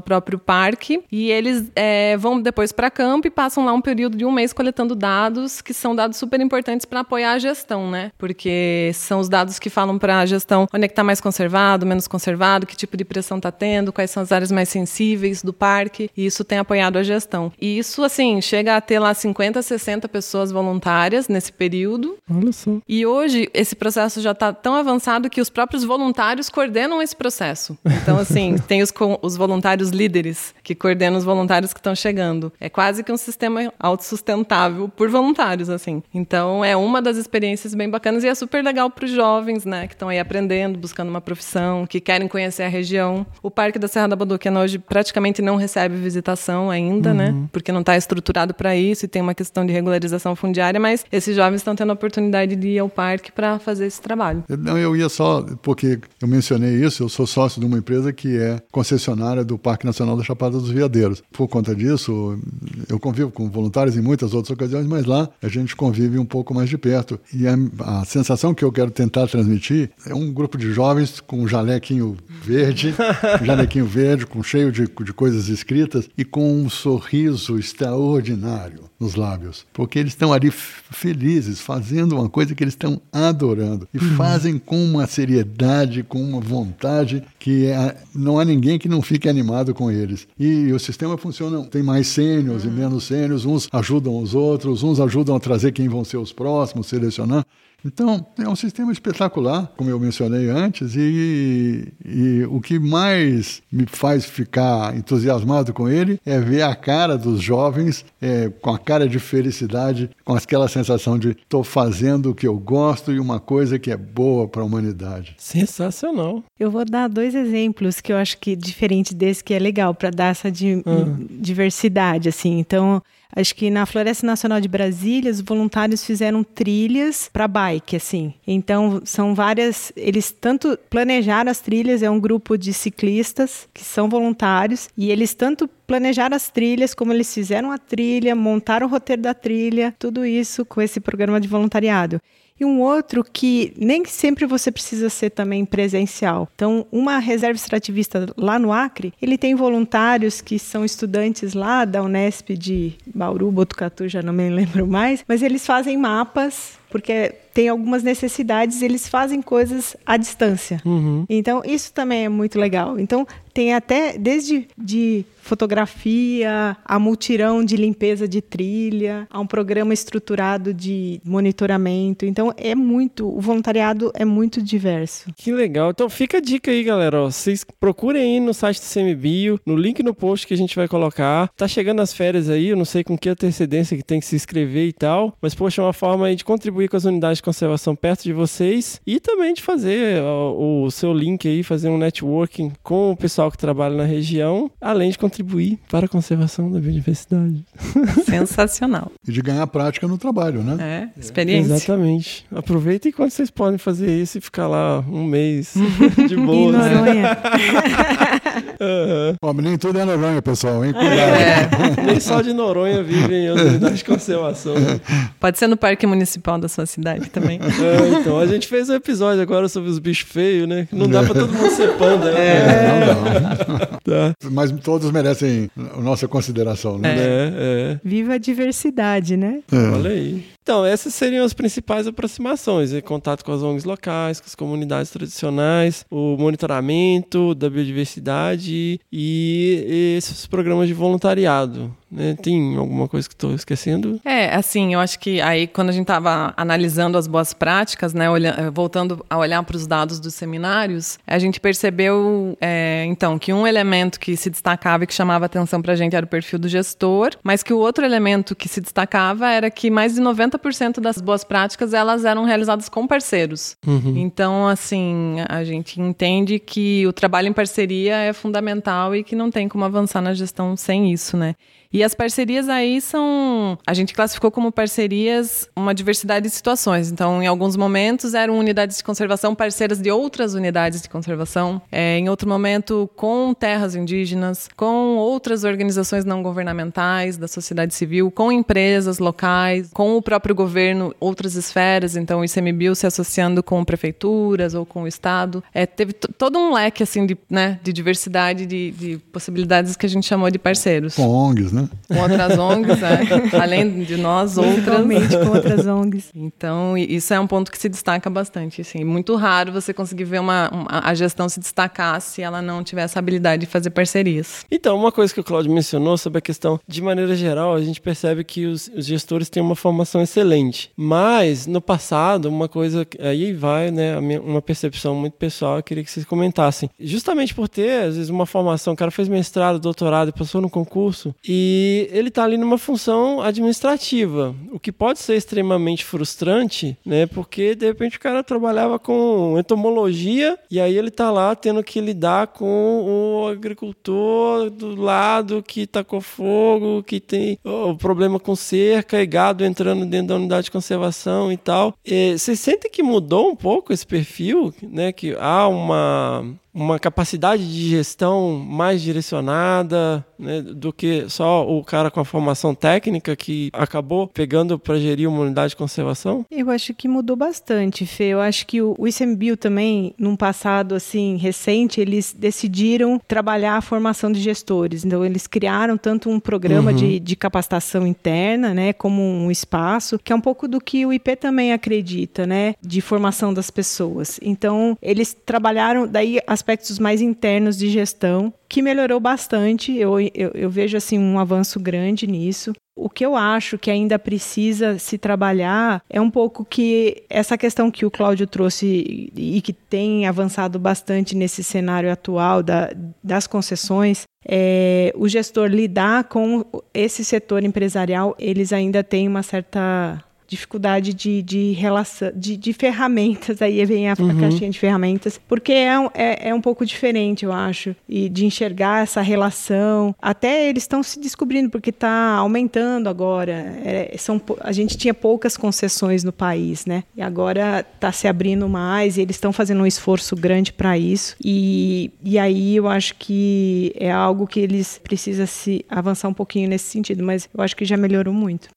próprio parque e eles é, vão depois para campo e passam lá um período de um mês coletando dados que são dados super importantes para apoiar a gestão, né? Porque são os dados que falam para a gestão onde é que está mais conservado, menos conservado, que tipo de pressão está tendo, quais são as áreas mais sensíveis do parque e isso tem apoiado a gestão. E isso assim chega a ter lá 50, 60 pessoas voluntárias nesse período. Olha E hoje esse processo já está tão avançado que os próprios voluntários coordenam esse processo. Então, assim, [laughs] tem os, os voluntários líderes que coordenam os voluntários que estão chegando. É quase que um sistema autossustentável por voluntários, assim. Então, é uma das experiências bem bacanas e é super legal para os jovens, né, que estão aí aprendendo, buscando uma profissão, que querem conhecer a região. O Parque da Serra da Bodoquena hoje praticamente não recebe visitação ainda, né, uhum. né, porque não está estruturado para isso e tem uma questão de regularização fundiária, mas esses jovens estão tendo a oportunidade de ir ao parque para fazer esse trabalho. Não, eu ia só, porque eu mencionei isso, eu sou sócio de uma empresa que é concessionária do Parque Nacional da Chapada dos Veadeiros. Por conta disso, eu convivo com voluntários em muitas outras ocasiões, mas lá a gente convive um pouco mais de perto. E a, a sensação que eu quero tentar transmitir é um grupo de jovens com um jalequinho verde, um [laughs] jalequinho verde, com cheio de, de coisas escritas e com um sorriso extraordinário nos lábios, porque eles estão ali felizes, fazendo uma coisa que eles estão adorando e uhum. fazem com uma seriedade, com uma vontade que é, não há ninguém que não fique animado com eles. E o sistema funciona, tem mais sênios uhum. e menos sênios, uns ajudam os outros, uns ajudam a trazer quem vão ser os próximos, selecionar. Então, é um sistema espetacular, como eu mencionei antes, e, e, o que mais me faz ficar entusiasmado com ele é ver a cara dos jovens é, com a cara de felicidade, com aquela sensação de estou fazendo o que eu gosto e uma coisa que é boa para a humanidade. Sensacional. Eu vou dar dois exemplos que eu acho que diferente desse que é legal para dar essa di uhum. diversidade, assim. Então, Acho que na Floresta Nacional de Brasília, os voluntários fizeram trilhas para bike, assim. Então, são várias. Eles tanto planejaram as trilhas, é um grupo de ciclistas que são voluntários, e eles tanto planejaram as trilhas, como eles fizeram a trilha, montaram o roteiro da trilha, tudo isso com esse programa de voluntariado e um outro que nem sempre você precisa ser também presencial. Então, uma reserva extrativista lá no Acre, ele tem voluntários que são estudantes lá da Unesp de Bauru, Botucatu, já não me lembro mais, mas eles fazem mapas porque tem algumas necessidades, eles fazem coisas à distância. Uhum. Então, isso também é muito legal. Então, tem até desde de fotografia, a multirão de limpeza de trilha, a um programa estruturado de monitoramento. Então é muito, o voluntariado é muito diverso. Que legal. Então fica a dica aí, galera. Ó, vocês procurem aí no site do CMBio, no link no post que a gente vai colocar. Tá chegando as férias aí, eu não sei com que antecedência que tem que se inscrever e tal, mas poxa, é uma forma aí de contribuir com as unidades de conservação perto de vocês e também de fazer ó, o seu link aí, fazer um networking com o pessoal que trabalha na região, além de contribuir para a conservação da biodiversidade. [laughs] Sensacional. E de ganhar prática no trabalho, né? É, experiência. Exatamente. Aproveitem enquanto vocês podem fazer isso e ficar lá um mês [laughs] de boa. Né? Noronha. uhum. [laughs] Bom, nem tudo é Noronha, pessoal, hein? Cuidado. É. Nem só de Noronha vivem em unidades de conservação. Né? Pode ser no Parque Municipal da sua cidade também. [laughs] É, então, a gente fez um episódio agora sobre os bichos feios, né? Não dá pra todo mundo ser panda, né? É. Não, não. [laughs] Tá. Mas todos merecem a nossa consideração, né? É, é. Viva a diversidade, né? É. Olha aí. Então, essas seriam as principais aproximações: é contato com as ONGs locais, com as comunidades tradicionais, o monitoramento da biodiversidade e esses programas de voluntariado. Né? Tem alguma coisa que estou esquecendo? É, assim, eu acho que aí quando a gente estava analisando as boas práticas, né, voltando a olhar para os dados dos seminários, a gente percebeu, é, então, que um elemento que se destacava e que chamava atenção para a gente era o perfil do gestor, mas que o outro elemento que se destacava era que mais de 90% das boas práticas elas eram realizadas com parceiros. Uhum. Então, assim, a gente entende que o trabalho em parceria é fundamental e que não tem como avançar na gestão sem isso, né? E as parcerias aí são. A gente classificou como parcerias uma diversidade de situações. Então, em alguns momentos, eram unidades de conservação parceiras de outras unidades de conservação. É, em outro momento, com terras indígenas, com outras organizações não governamentais da sociedade civil, com empresas locais, com o próprio governo, outras esferas, então o ICMBio se associando com prefeituras ou com o Estado. É, teve todo um leque assim, de, né, de diversidade de, de, possibilidades que a gente chamou de parceiros. Com ONGs, né? Com outras ONGs, é. [laughs] além de nós, outras. com outras ONGs. Então, isso é um ponto que se destaca bastante. Assim. Muito raro você conseguir ver uma, uma, a gestão se destacar se ela não tiver essa habilidade de fazer parcerias. Então, uma coisa que o Claudio mencionou sobre a questão, de maneira geral, a gente percebe que os, os gestores têm uma formação excelente. Mas, no passado, uma coisa, aí vai, né, minha, uma percepção muito pessoal, eu queria que vocês comentassem. Justamente por ter, às vezes, uma formação, o cara fez mestrado, doutorado e passou no concurso, e ele está ali numa função administrativa, o que pode ser extremamente frustrante, né, porque, de repente, o cara trabalhava com entomologia, e aí ele está lá tendo que lidar com o agricultor do lado que tacou fogo, que tem o problema com cerca e gado entrando dentro da unidade de conservação e tal. Vocês sentem que mudou um pouco esse perfil, né? Que há uma uma capacidade de gestão mais direcionada né, do que só o cara com a formação técnica que acabou pegando para gerir uma unidade de conservação? Eu acho que mudou bastante, Fê. Eu acho que o, ICMBio também, num passado assim recente, eles decidiram trabalhar a formação de gestores. Então, eles criaram tanto um programa uhum. de, de capacitação interna, né, como um espaço, que é um pouco do que o IP também acredita, né, de formação das pessoas. Então, eles trabalharam, daí as aspectos mais internos de gestão, que melhorou bastante. Eu, eu, eu, vejo assim um avanço grande nisso. O que eu acho que ainda precisa se trabalhar é um pouco que essa questão que o Cláudio trouxe e que tem avançado bastante nesse cenário atual da, das concessões, é, o gestor lidar com esse setor empresarial, eles ainda têm uma certa dificuldade de, de relação, de, de ferramentas, aí vem a, uhum. a, caixinha de ferramentas, porque é, é, é um pouco diferente, eu acho, e de enxergar essa relação. Até eles estão se descobrindo, porque está aumentando agora. É, são, a gente tinha poucas concessões no país, né? E agora está se abrindo mais, e eles estão fazendo um esforço grande para isso. E, e aí eu acho que é algo que eles precisam se avançar um pouquinho nesse sentido, mas eu acho que já melhorou muito.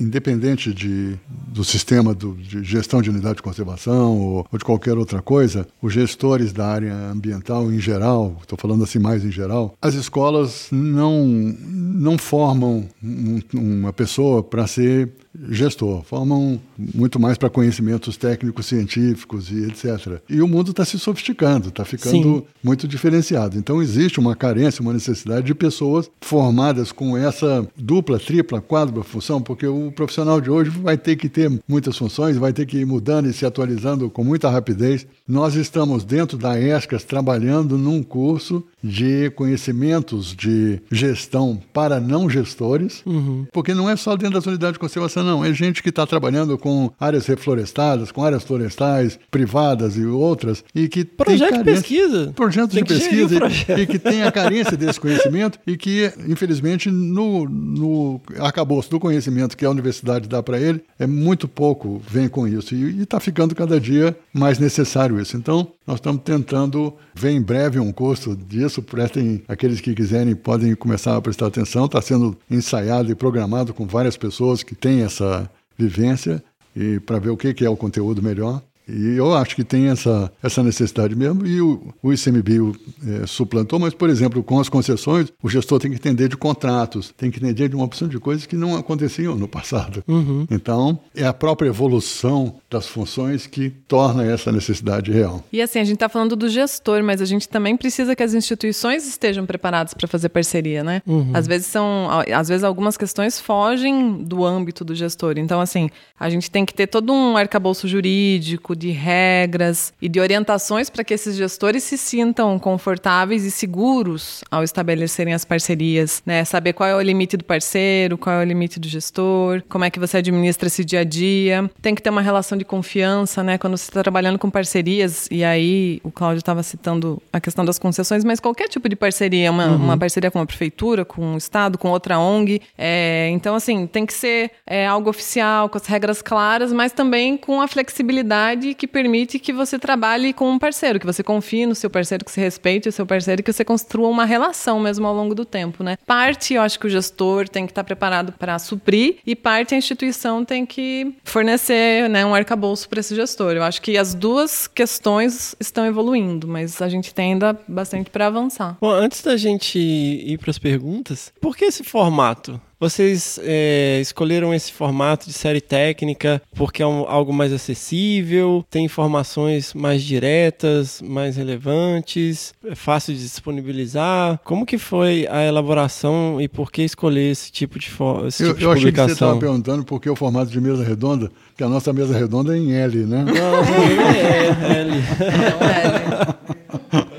Independente de do sistema do, de gestão de unidade de conservação ou, ou, de qualquer outra coisa, os gestores da área ambiental em geral, estou falando assim mais em geral, as escolas não, não formam um, uma pessoa para ser gestor, formam muito mais para conhecimentos técnicos, científicos e etc. E o mundo está se sofisticando, está ficando Sim. muito diferenciado. Então existe uma carência, uma necessidade de pessoas formadas com essa dupla, tripla, quádrupla função, porque o profissional de hoje vai ter que ter muitas funções, vai ter que ir mudando e se atualizando com muita rapidez. Nós estamos dentro da ESCAS trabalhando num curso de conhecimentos de gestão para não gestores, uhum. porque não é só dentro das unidades de conservação, não. É gente que está trabalhando com áreas reflorestadas, com áreas florestais privadas e outras, e que projeto de pesquisa, projetos de pesquisa e, e, que tem a carência desse conhecimento e que, infelizmente, no, no arcabouço do conhecimento que a universidade dá para ele, é muito pouco vem com isso e está ficando cada dia mais necessário isso. Então, nós estamos tentando ver em breve um curso disso. Prestem, aqueles que quiserem podem começar a prestar atenção. Está sendo ensaiado e programado com várias pessoas que têm essa vivência e para ver o que, que é o conteúdo melhor. E eu acho que tem essa, essa necessidade mesmo, e o, o ICMBio é, suplantou, mas, por exemplo, com as concessões, o gestor tem que entender de contratos, tem que entender de uma opção de coisas que não aconteciam no passado. Uhum. Então, é a própria evolução das funções que torna essa necessidade real. E assim, a gente está falando do gestor, mas a gente também precisa que as instituições estejam preparadas para fazer parceria, né? Uhum. Às vezes são, às vezes algumas questões fogem do âmbito do gestor. Então, assim, a gente tem que ter todo um arcabouço jurídico, de regras e de orientações para que esses gestores se sintam confortáveis e seguros ao estabelecerem as parcerias, né? Saber qual é o limite do parceiro, qual é o limite do gestor, como é que você administra esse dia a dia. Tem que ter uma relação de confiança, né? Quando você está trabalhando com parcerias, e aí o Cláudio estava citando a questão das concessões, mas qualquer tipo de parceria, uma, uhum. uma parceria com a prefeitura, com o Estado, com outra ONG. É, então, assim, tem que ser é, algo oficial, com as regras claras, mas também com a flexibilidade que permite que você trabalhe com um parceiro, que você confie no seu parceiro, que você respeite o seu parceiro que você construa uma relação mesmo ao longo do tempo, né? Parte, eu acho que o gestor tem que estar preparado para suprir e parte a instituição tem que fornecer, né, um arcabouço para esse gestor. Eu acho que as duas questões estão evoluindo, mas a gente tem ainda bastante para avançar. Bom, antes da gente ir para as perguntas, por que esse formato? Vocês é, escolheram esse formato de série técnica porque é um, algo mais acessível, tem informações mais diretas, mais relevantes, é fácil de disponibilizar. Como que foi a elaboração e por que escolher esse tipo de, esse eu, tipo de eu achei que você publicação? estava perguntando por que o formato de mesa redonda, porque a nossa mesa redonda é em L, né? Não, não é, L. É, [laughs]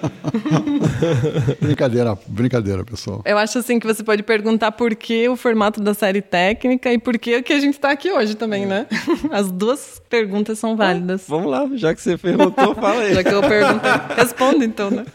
[laughs] brincadeira, brincadeira, pessoal. Eu acho assim que você pode perguntar por que o formato da série técnica e por que que a gente está aqui hoje também, né? [laughs] As duas perguntas são válidas. Vamos lá, já que você perguntou, [laughs] fala aí. Já que eu perguntei, respondo então, né?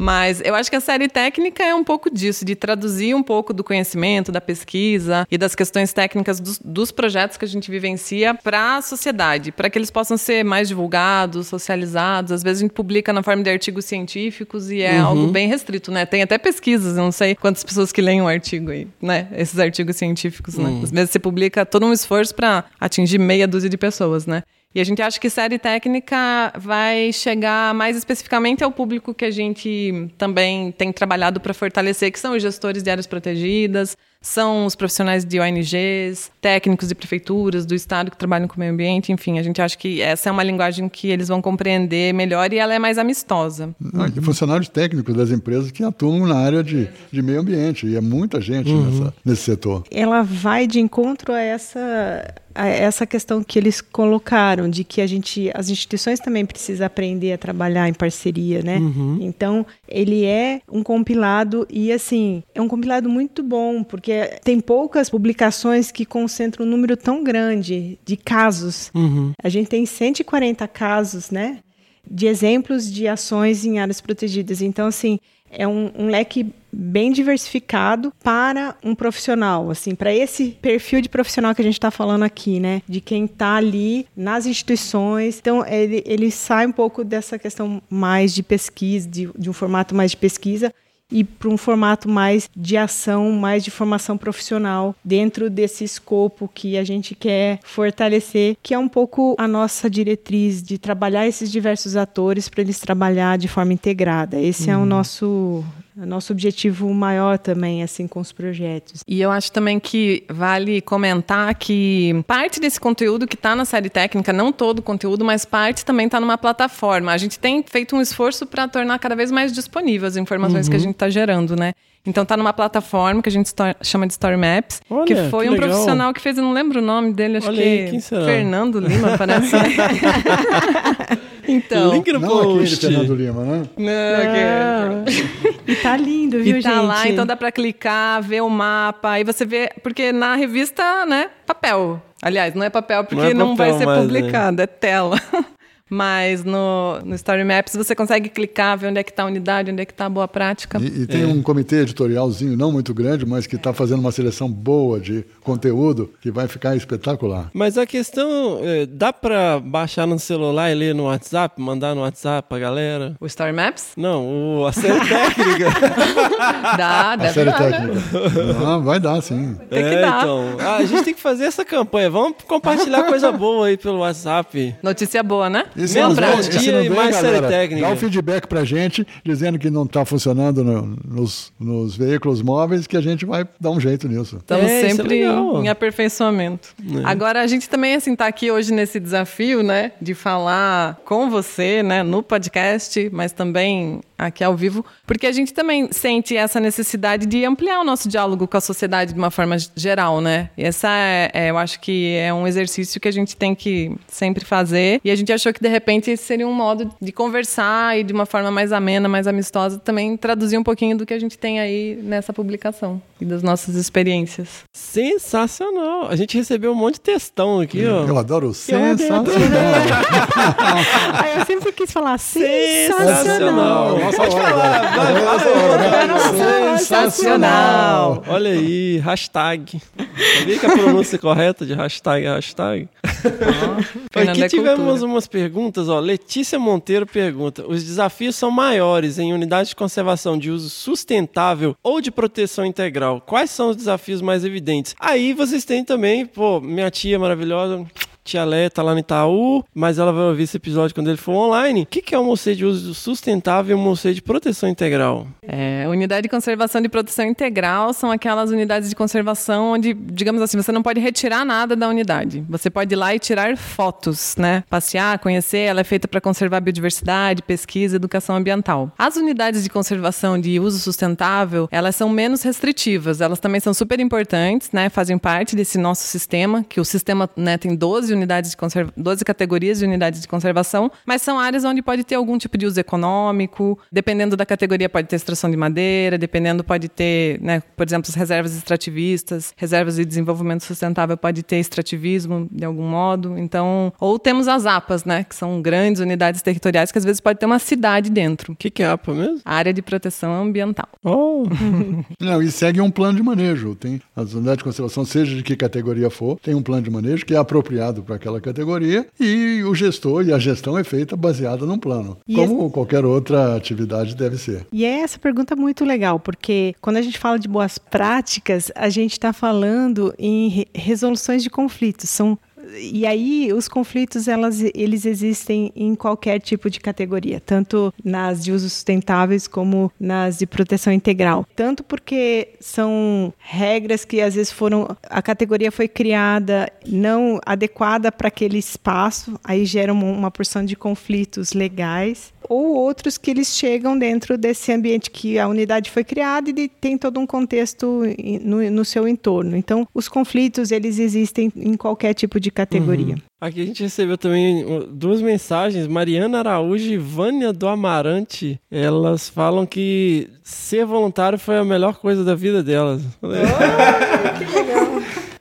Mas eu acho que a série técnica é um pouco disso, de traduzir um pouco do conhecimento, da pesquisa e das questões técnicas dos, dos projetos que a gente vivencia para a sociedade, para que eles possam ser mais divulgados, socializados. Às vezes a gente publica na forma de artigos científicos e é algo bem restrito, né? Tem até pesquisas, eu não sei quantas pessoas que leem um artigo aí, né? Esses artigos científicos, né? Às vezes você publica todo um esforço para atingir meia dúzia de pessoas, né? E a gente acha que série técnica vai chegar mais especificamente ao público que a gente também tem trabalhado para fortalecer, que são os gestores de áreas protegidas, são os profissionais de ONGs, técnicos de prefeituras do estado que trabalham com o meio ambiente, enfim, a gente acha que essa é uma linguagem que eles vão compreender melhor e ela é mais amistosa. Não, e funcionários técnicos das empresas que atuam na área de, de meio ambiente, e é muita gente nessa, nesse setor. ela vai de encontro a essa essa questão que eles colocaram de que a gente as instituições também precisam aprender a trabalhar em parceria, né? Então ele é um compilado e assim é um compilado muito bom porque tem poucas publicações que concentram um número tão grande de casos. A gente tem 140 casos, né? De exemplos de ações em áreas protegidas. Então assim é um, um leque bem diversificado para um profissional, assim, para esse perfil de profissional que a gente está falando aqui, né? De quem está ali nas instituições. Então, ele, ele sai um pouco dessa questão mais de pesquisa, de, de um formato mais de pesquisa, e para um formato mais de ação, mais de formação profissional dentro desse escopo que a gente quer fortalecer, que é um pouco a nossa diretriz de trabalhar esses diversos atores para eles trabalhar de forma integrada. Esse é o nosso o nosso objetivo maior também assim com os projetos. E eu acho também que vale comentar que parte desse conteúdo que está na série técnica, não todo o conteúdo, mas parte também está numa plataforma. A gente tem feito um esforço para tornar cada vez mais disponível as informações que a gente está gerando, né? Então tá numa plataforma que a gente chama de Story Maps, Olha, que foi que um legal. profissional que fez, eu não lembro o nome dele, acho Olha que aí, quem será? Fernando Lima, parece. [laughs] então, Link no Não aquele post. Fernando Lima, né? não, que- E tá lindo, viu, e tá gente? lá, então dá pra clicar, ver o mapa, aí você vê, porque na revista, né, papel. Aliás, não é papel porque Não não, é vai papel ser mais, né? publicado, é tela. Mas no, no Story Maps você consegue clicar, ver onde é que tá a unidade, onde é que tá a boa prática. E, e tem um comitê editorialzinho, não muito grande, mas que está fazendo uma seleção boa de conteúdo que vai ficar espetacular. Mas a questão, é, dá pra baixar no celular e ler no WhatsApp, mandar no WhatsApp pra galera? O Story Maps? Não, o, a série [laughs] técnica. Dá, A deve série dar, né? técnica. Ah, vai dar, sim. Tem que é, dar. então. Ah, a gente tem que fazer essa campanha. Vamos compartilhar coisa boa aí pelo WhatsApp. Notícia boa, né? E se Menos vem, se não e vem, mais galera, técnica. Dá o feedback pra gente, dizendo que não está funcionando no- nos, nos veículos móveis, que a gente vai dar um jeito nisso. Estamos É, é sempre legal. em aperfeiçoamento. Agora, a gente também, assim, tá aqui hoje nesse desafio, né? De falar com você, né? No podcast, mas também aqui ao vivo. Porque a gente também sente essa necessidade de ampliar o nosso diálogo com a sociedade de uma forma geral, né? E essa, é, é, eu acho que é um exercício que a gente tem que sempre fazer. E a gente achou que, de repente, esse seria um modo de conversar e de uma forma mais amena, mais amistosa, também traduzir um pouquinho do que a gente tem aí nessa publicação e das nossas experiências. Sensacional. A gente recebeu um monte de textão aqui, ó. Eu adoro o sensacional. [laughs] Eu sempre quis falar sensacional. Sensacional. Nossa hora agora. Vai, vai, hora, né? Sensacional! Olha aí, hashtag. Sabia que a pronúncia correta de hashtag é hashtag? Aqui é tivemos cultura. umas perguntas, ó. Letícia Monteiro pergunta: os desafios são maiores em unidades de conservação de uso sustentável ou de proteção integral? Quais são os desafios mais evidentes? Aí vocês têm também, pô, minha tia maravilhosa. Tia Lé tá lá no Itaú, mas ela vai ouvir esse episódio quando ele for online. O que, que é um moceiro de uso sustentável e um moceiro de proteção integral? É, unidade de conservação de proteção integral são aquelas unidades de conservação onde, digamos assim, você não pode retirar nada da unidade. Você pode ir lá e tirar fotos, né? Passear, conhecer. Ela é feita para conservar a biodiversidade, pesquisa, educação ambiental. As unidades de conservação de uso sustentável, elas são menos restritivas. Elas também são super importantes, né? Fazem parte desse nosso sistema, que o sistema né, tem 12 unidades de conserva 12 categorias de unidades de conservação, mas são áreas onde pode ter algum tipo de uso econômico, dependendo da categoria pode ter extração de madeira, dependendo pode ter, né, por exemplo, as reservas extrativistas, reservas de desenvolvimento sustentável pode ter extrativismo de algum modo. Então, ou temos as APAs, né, que são grandes unidades territoriais que às vezes pode ter uma cidade dentro. O que, que é APA mesmo? Área de proteção ambiental. Oh, [laughs] Não, e segue um plano de manejo. Tem as unidades de conservação, seja de que categoria for, tem um plano de manejo que é apropriado para aquela categoria e o gestor e a gestão é feita baseada num plano, E como qualquer outra atividade deve ser. E é essa pergunta muito legal, porque quando a gente fala de boas práticas, a gente está falando em re- resoluções de conflitos. São e aí os conflitos elas, eles existem em qualquer tipo de categoria, tanto nas de uso sustentáveis como nas de proteção integral. Tanto porque são regras que às vezes foram a categoria foi criada não adequada para aquele espaço, aí gera uma, uma porção de conflitos legais ou outros que eles chegam dentro desse ambiente que a unidade foi criada e de- tem todo um contexto no, no seu entorno. Então, os conflitos eles existem em qualquer tipo de categoria. Aqui a gente recebeu também duas mensagens. Mariana Araújo e Vânia do Amarante. Elas falam que ser voluntário foi a melhor coisa da vida delas. [laughs]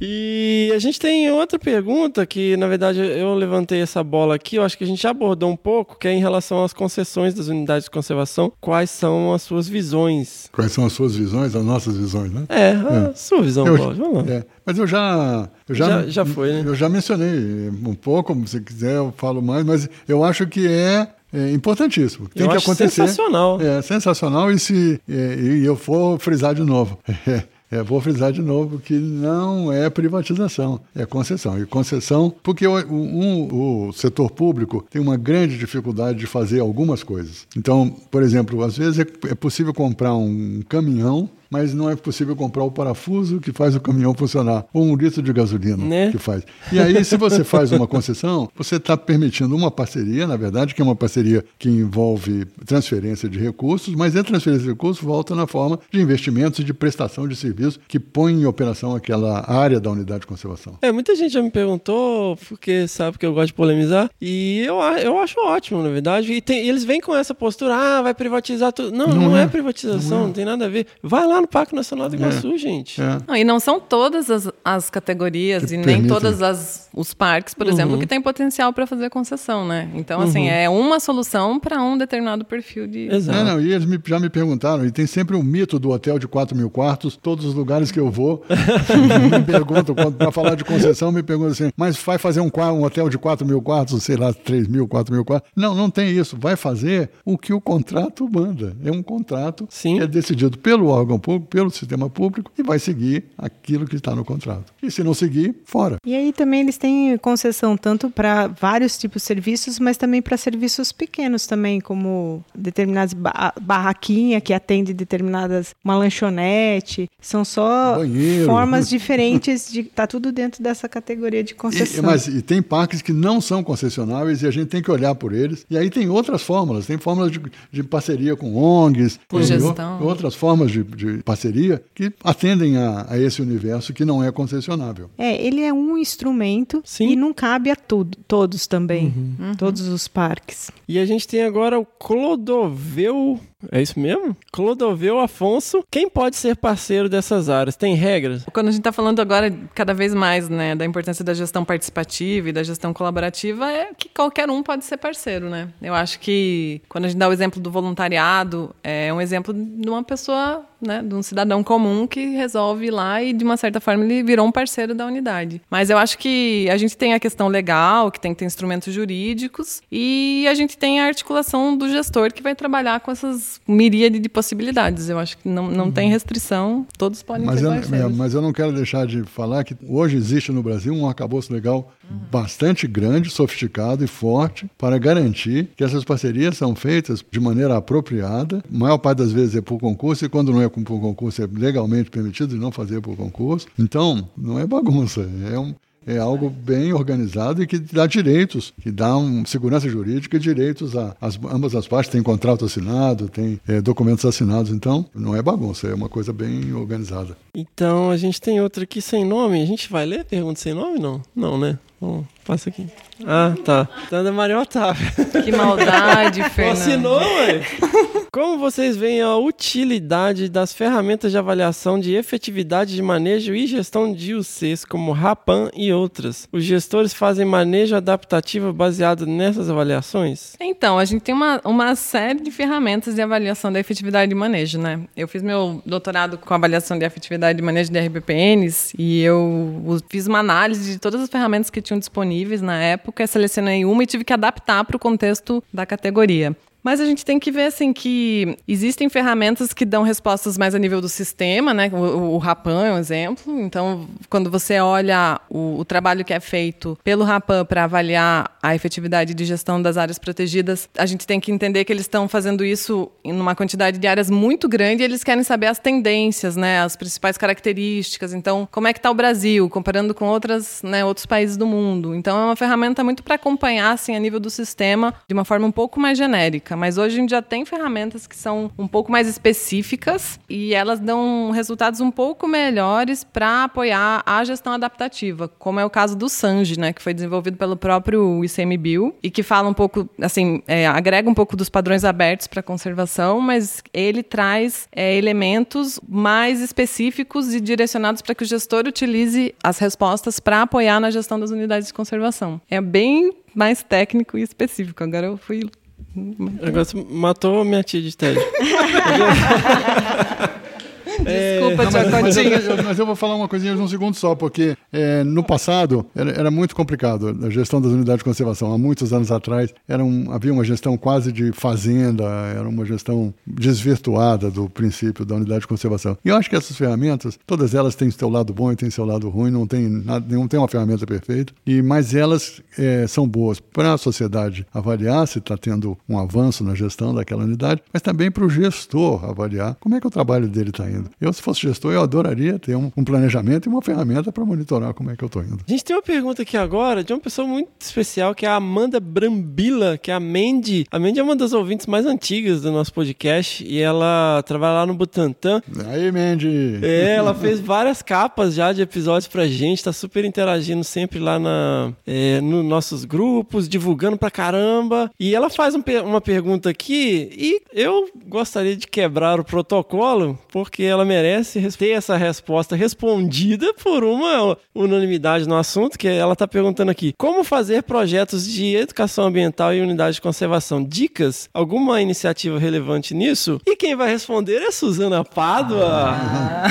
E a gente tem outra pergunta que, na verdade, eu levantei essa bola aqui. Eu acho que a gente já abordou um pouco, que é em relação às concessões das unidades de conservação. Quais são as suas visões? Quais são as suas visões, as nossas visões, né? É, a sua visão, Eu- Cláudio. Vamos lá. É, mas eu já, eu já, Já- já foi, né? Eu já mencionei um pouco, se quiser eu falo mais, mas eu acho que é, é importantíssimo. Tem Eu que acho acontecer. sensacional. É sensacional e se é, e eu for frisar de novo. [laughs] É, vou frisar de novo que não é privatização, é concessão. E concessão, porque o, o- um- o setor público tem uma grande dificuldade de fazer algumas coisas. Então, por exemplo, às vezes é, é possível comprar um caminhão mas não é possível comprar o parafuso que faz o caminhão funcionar, ou um litro de gasolina Né? que faz. E aí, se você faz uma concessão, [laughs] você está permitindo uma parceria, na verdade, que é uma parceria que envolve transferência de recursos, mas a transferência de recursos volta na forma de investimentos e de prestação de serviços que põe em operação aquela área da unidade de conservação. É, muita gente já me perguntou, porque sabe que eu gosto de polemizar, e eu, eu acho ótimo, na verdade. E, tem- e eles vêm com essa postura, ah, vai privatizar tudo. Não, não, Não é. é. privatização, não, tem nada a ver. Vai lá no Parque Nacional do Iguaçu, gente. É. Não, e não são todas as, as categorias Que e nem permitem. todas as os parques, por exemplo, que têm potencial para fazer concessão, né? Então, assim, é uma solução para um determinado perfil de. Exato. É, não, e eles me- já me perguntaram, e tem sempre o mito do hotel de 4 mil quartos, todos os lugares que eu vou, [laughs] me perguntam, para falar de concessão, me perguntam assim, mas vai fazer um, um hotel de 4 mil quartos, sei lá, 3 mil, 4 mil quartos? Não, não tem isso. Vai fazer o que o contrato manda. É um contrato Sim. que é decidido pelo órgão público, pelo sistema público, e vai seguir aquilo que está no contrato. E se não seguir, fora. E aí também eles têm concessão tanto para vários tipos de serviços, mas também para serviços pequenos também, como determinadas ba barraquinha que atende determinadas uma lanchonete. São só Banheiro. formas [laughs] diferentes de tá tudo dentro dessa categoria de E, concessão. mas e tem parques que não são concessionáveis e a gente tem que olhar por eles. E aí tem outras fórmulas, tem fórmulas de, de parceria com ONGs, outras formas de, de parceria que atendem a, a esse universo que não é concessionável. É, ele é um instrumento Sim. e não cabe a tudo, todos também, Uhum. todos os parques. E a gente tem agora o Clodoveu É isso mesmo? Clodoveu Afonso, quem pode ser parceiro dessas áreas? Tem regras? Quando a gente está falando agora cada vez mais né, da importância da gestão participativa e da gestão colaborativa, é que qualquer um pode ser parceiro, né? Eu acho que quando a gente dá o exemplo do voluntariado, é um exemplo de uma pessoa né, de um cidadão comum que resolve ir lá e, de uma certa forma, ele virou um parceiro da unidade. Mas eu acho que a gente tem a questão legal, que tem que ter instrumentos jurídicos, e a gente tem a articulação do gestor que vai trabalhar com essas miríade de possibilidades. Eu acho que não, não uhum. tem restrição, todos podem mas eu. Mas eu não quero deixar de falar que hoje existe no Brasil um arcabouço legal uhum. bastante grande, sofisticado e forte para garantir que essas parcerias são feitas de maneira apropriada. A maior parte das vezes é por concurso, e quando não é por concurso é legalmente permitido não fazer por concurso. Então, não é bagunça, é um, é algo bem organizado e que dá direitos, que dá um, segurança jurídica e direitos a as, ambas as partes. Tem contrato assinado, tem é, documentos assinados, então não é bagunça, é uma coisa bem organizada. Então a gente tem outra aqui sem nome. A gente vai ler pergunta sem nome? Não, não, né? Bom, passa aqui. Ah, tá. Tá da Maria. Que maldade, [laughs] Fernando. Assinou, ué? Como vocês veem a utilidade das ferramentas de avaliação de efetividade de manejo e gestão de UCs, como RAPAN e outras? Os gestores fazem manejo adaptativo baseado nessas avaliações? Então, a gente tem uma, uma série de ferramentas de avaliação da efetividade de manejo, né? Eu fiz meu doutorado com avaliação de efetividade de manejo de RBPNs e eu fiz uma análise de todas as ferramentas que tinham disponíveis na época, selecionei uma e tive que adaptar para o contexto da categoria. Mas a gente tem que ver assim que existem ferramentas que dão respostas mais a nível do sistema, né? O, Rapan é um exemplo. Então, quando você olha o, o trabalho que é feito pelo Rapan para avaliar a efetividade de gestão das áreas protegidas, a gente tem que entender que eles estão fazendo isso em uma quantidade de áreas muito grande e eles querem saber as tendências, né? As principais características. Então, como é que está o Brasil comparando com outras, né, outros países do mundo? Então, é uma ferramenta muito para acompanhar assim a nível do sistema de uma forma um pouco mais genérica mas hoje a gente já tem ferramentas que são um pouco mais específicas e elas dão resultados um pouco melhores para apoiar a gestão adaptativa, como é o caso do Sanji, né, que foi desenvolvido pelo próprio ICMBio e que fala um pouco, assim, é, agrega um pouco dos padrões abertos para conservação, mas ele traz é, elementos mais específicos e direcionados para que o gestor utilize as respostas para apoiar na gestão das unidades de conservação. É bem mais técnico e específico. Agora eu fui Agora você matou minha tia de tédio. [laughs] Desculpa, é, não, mas, mas, eu, mas, eu, vou falar uma coisinha de um segundo só, porque é, no passado era, era, muito complicado a gestão das unidades de conservação. Há muitos anos atrás era um, havia uma gestão quase de fazenda, era uma gestão desvirtuada do princípio da unidade de conservação. E eu acho que essas ferramentas, todas elas têm seu lado bom e têm seu lado ruim, não tem, nada, não tem uma ferramenta perfeita, e, mas elas é, são boas para a sociedade avaliar se está tendo um avanço na gestão daquela unidade, mas também para o gestor avaliar como é que o trabalho dele está indo. Eu, se fosse gestor, eu adoraria ter um, um planejamento e uma ferramenta para monitorar como é que eu estou indo. A gente tem uma pergunta aqui agora de uma pessoa muito especial, que é a Amanda Brambila, que é a Mandy. A Mandy é uma das ouvintes mais antigas do nosso podcast e ela trabalha lá no Butantan. Aí, Mandy! É, ela fez várias capas já de episódios pra gente, tá super interagindo sempre lá na, é, nos nossos grupos, divulgando pra caramba. E ela faz um, uma pergunta aqui e eu gostaria de quebrar o protocolo, porque ela merece ter essa resposta respondida por uma unanimidade no assunto, que ela está perguntando aqui: como fazer projetos de educação ambiental e unidade de conservação? Dicas? Alguma iniciativa relevante nisso? E quem vai responder é Suzana Pádua. Ah.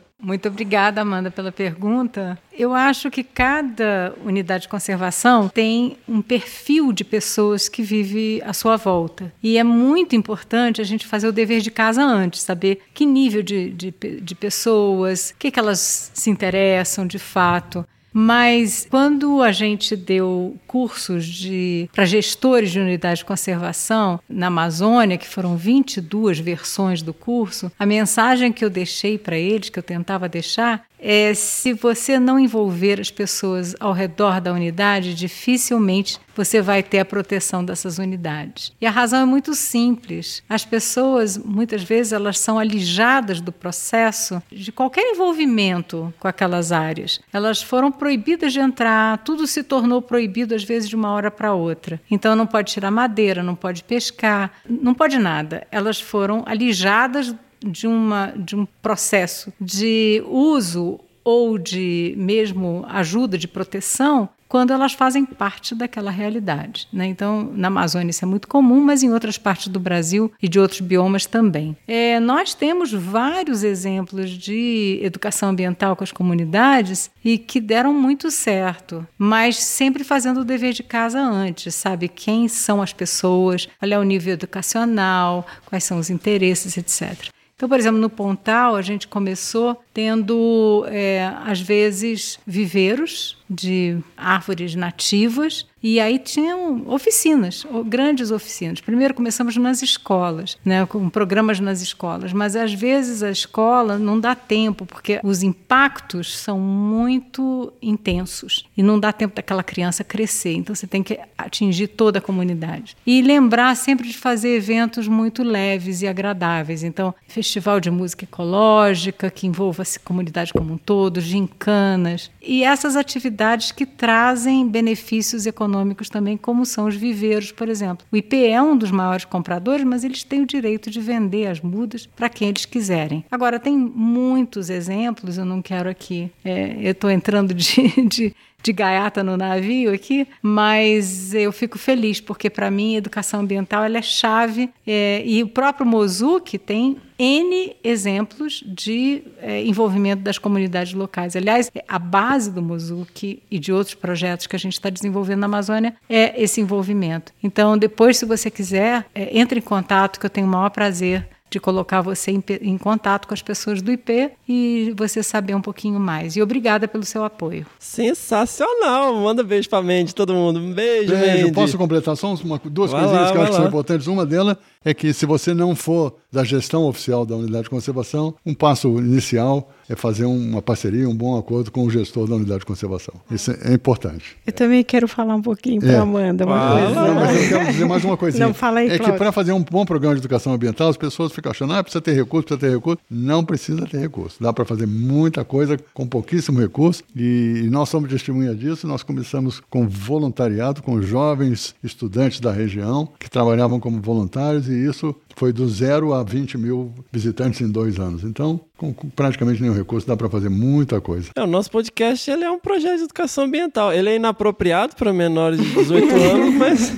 [laughs] Muito obrigada, Amanda, pela pergunta. Eu acho que cada unidade de conservação tem um perfil de pessoas que vive à sua volta. E é muito importante a gente fazer o dever de casa antes, saber que nível de, de, de pessoas, o que, que elas se interessam de fato. Mas quando a gente deu cursos de para gestores de unidade de conservação na Amazônia, que foram 22 versões do curso, a mensagem que eu deixei para eles, que eu tentava deixar, é se você não envolver as pessoas ao redor da unidade, dificilmente você vai ter a proteção dessas unidades. E a razão é muito simples. As pessoas, muitas vezes, elas são alijadas do processo de qualquer envolvimento com aquelas áreas. Elas foram proibidas de entrar, tudo se tornou proibido, às vezes, de uma hora para outra. Então, não pode tirar madeira, não pode pescar, não pode nada. Elas foram alijadas de, uma, de um processo de uso ou de mesmo ajuda de proteção quando elas fazem parte daquela realidade. Né? Então, na Amazônia isso é muito comum, mas em outras partes do Brasil e de outros biomas também. É, nós temos vários exemplos de educação ambiental com as comunidades e que deram muito certo, mas sempre fazendo o dever de casa antes, sabe? Quem são as pessoas, qual é o nível educacional, quais são os interesses, etc. Então, por exemplo, no Pontal, a gente começou tendo, é, às vezes, viveiros de árvores nativas e aí tinham oficinas, grandes oficinas. Primeiro começamos nas escolas, né, com programas nas escolas, mas às vezes a escola não dá tempo, porque os impactos são muito intensos e não dá tempo daquela criança crescer. Então você tem que atingir toda a comunidade. E lembrar sempre de fazer eventos muito leves e agradáveis. Então, festival de música ecológica, que envolva a comunidade como um todo, gincanas. E essas atividades que trazem benefícios econômicos econômicos também, como são os viveiros, por exemplo. O IP é um dos maiores compradores, mas eles têm o direito de vender as mudas para quem eles quiserem. Agora, tem muitos exemplos, eu não quero aqui, é, eu estou entrando de, de de gaiata no navio aqui, mas eu fico feliz porque para mim a educação ambiental ela é chave é, e o próprio Mozuki tem N exemplos de é, envolvimento das comunidades locais. Aliás, a base do Mozuki e de outros projetos que a gente está desenvolvendo na Amazônia é esse envolvimento. Então, depois, se você quiser, é, entre em contato, que eu tenho o maior prazer de colocar você em, em, contato com as pessoas do IP e você saber um pouquinho mais. E obrigada pelo seu apoio. Sensacional! Manda beijo pra Mandy, todo mundo. Um beijo, beijo. Mandy. Posso completar só uma, duas vai coisinhas lá, que eu acho que são importantes? Uma delas é que se você não for da gestão oficial da unidade de conservação, um passo inicial é fazer uma parceria, um bom acordo com o gestor da unidade de conservação. Isso é importante. Eu também quero falar um pouquinho para a é. Amanda. Uma ah, coisa. Não, mas eu quero dizer mais uma coisinha. Não, fala aí, É que para fazer um bom programa de educação ambiental, as pessoas ficam achando, ah, precisa ter recurso, precisa ter recurso. Não precisa ter recurso. Dá para fazer muita coisa com pouquíssimo recurso e nós somos testemunha disso. Nós começamos com voluntariado, com jovens estudantes da região que trabalhavam como voluntários e isso foi do zero a 20 mil visitantes em dois anos. Então, com, praticamente nenhum recurso, dá para fazer muita coisa. É, o nosso podcast ele é um projeto de educação ambiental. Ele é inapropriado para menores de 18 [laughs] anos, mas.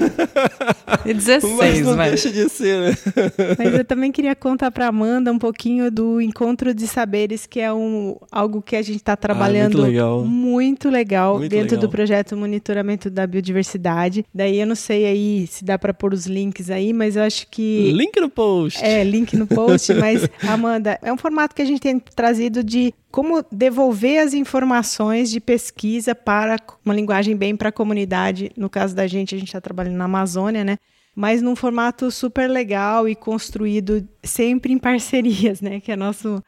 E 16, mas não mas... deixa de ser, né? Mas eu também queria contar para Amanda um pouquinho do Encontro de Saberes, que é um, algo que a gente está trabalhando ah, muito legal, muito legal muito dentro legal. do projeto Monitoramento da Biodiversidade. Daí eu não sei aí se dá para pôr os links aí, mas eu acho que. Link no post. É, link no post, [laughs] mas, Amanda, é um formato que a gente tem trazido de como devolver as informações de pesquisa para uma linguagem bem para a comunidade. No caso da gente, a gente está trabalhando na Amazônia, né? Mas num formato super legal e construído sempre em parcerias, né? Que é nosso